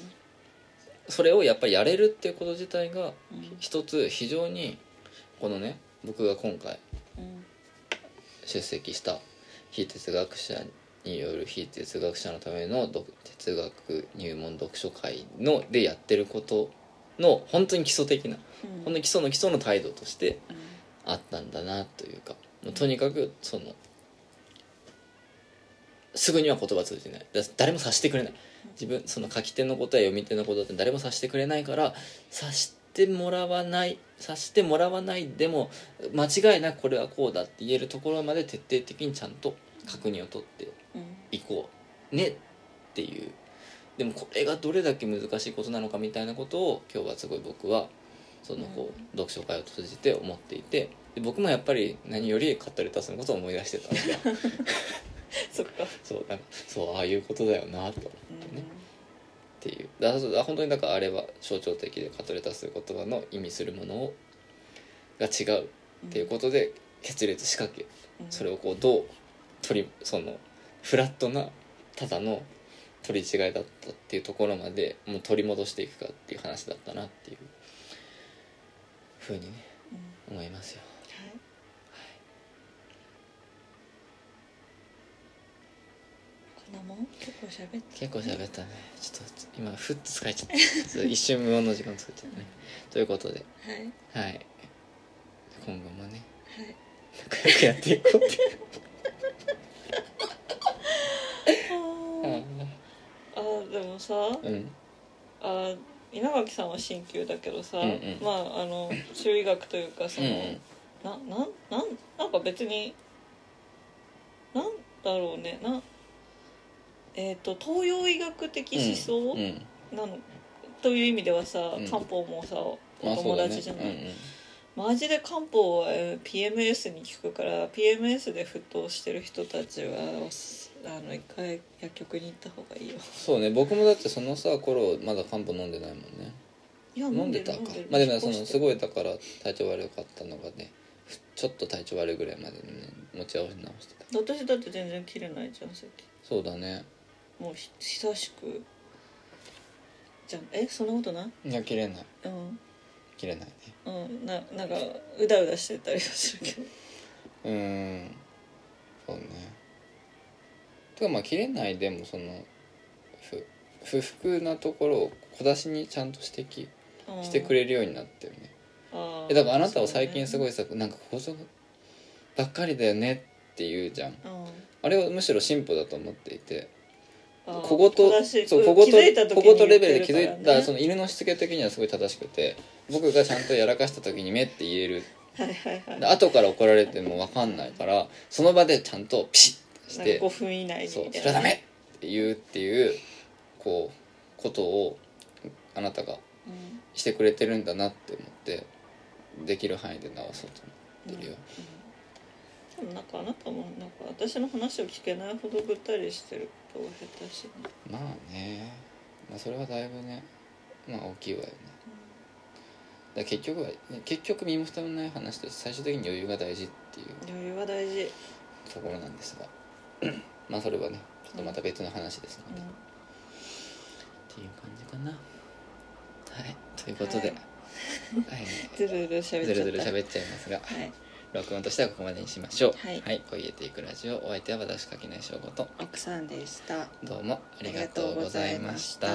それをやっぱりやれるっていうこと自体がうん。一つ非常にこのね僕が今回うん。出席した非哲学者による非哲学者のための読哲学入門読書会のでやってることの本当に基礎的なうん。ほんの基礎の基礎の態度としてうん。あったんだなというかもうとにかくそのすぐには言葉通じない。だ誰も察してくれない自分その書き手のことや読み手のことって誰も察してくれないから察してもらわない察してもらわないでも間違いなくこれはこうだって言えるところまで徹底的にちゃんと確認を取ってうんいこうねっていう。でもこれがどれだけ難しいことなのかみたいなことを今日はすごい僕はそのこう読書会を通じて思っていてで僕もやっぱり何よりカットレタスのことを思い出してたんですよ そっか。そうなんかそうああいうことだよなと思うんってね。っていう。だ本当にだからあれは象徴的でカットレタスという言葉の意味するものをが違うっていうことで決裂仕掛けうん。それをこうどう取りそのフラットなただの取り違いだったっていうところまでもう取り戻していくかっていう話だったなっていうふうにねうん。思いますよなもん？結構喋って結構喋ったね。ちょっと今ふっと疲れちゃった。一瞬無音の時間作っちゃったね。ということで。はい。はい。今後もね。はい。仲良くやっていこうって。あー。でもさうん。あー稲垣さんは鍼灸だけどさ、うんうん。まああの中医学というかその、うんうん。ななんなんなんか別になんだろうね。なえっ、と東洋医学的思想、うんうん。なの？という意味ではさ、うん。漢方もさお友達じゃない、うんうん。マジで漢方はえー PMS に効くから PMS で沸騰してる人たちはあの一回薬局に行った方がいいよ。そうね。僕もだってそのさ頃まだ漢方飲んでないもんね。いや飲んでたか？まあでもそのすいごいだから体調悪かったのがねふちょっと体調悪いぐらいまでね持ち合わせ直してた。私だって全然切れないじゃん席そうだねもうひ久しく。じゃんえそんなことない？いや切れない。うん。切れないね。うんななんかうだうだしてたりはするけど。うーん。そうね。てかまあ切れないでもそのふ不服なところを小出しにちゃんと指摘うん。してくれるようになってるね。えだからあなたは最近すごいいさなんか構造ばっかりだよねって言うじゃん。あれはむしろ進歩だと思っていて小言そう小言小言レベルで気づいたその犬のしつけ的にはすごい正しくて僕がちゃんとやらかした時に「目」って言えるはいはいはい。で後から怒られても分かんないからその場でちゃんとピシッとして5分以内にそうそれはダメって言うっていうこうことをあなたがうん。してくれてるんだなって思ってできる範囲で直そうと思ってるよ、でもなんかあなたもなんか私の話を聞けないほどぐったりしてることが下手しね。まあね。まあそれはだいぶねまあ大きいわよね。だから結局は結局身も蓋もない話と最終的に余裕が大事っていう。余裕は大事。ところなんですが。まあそれはねちょっとまた別の話ですので、うっていう感じかな。はい。ということで、はい。ずるずる喋っちゃいますが。はい録音としてはここまでにしましょう。はい「小家ていくラジオ」お相手は私垣内翔吾と。奥さんでした。どうもありがとうございました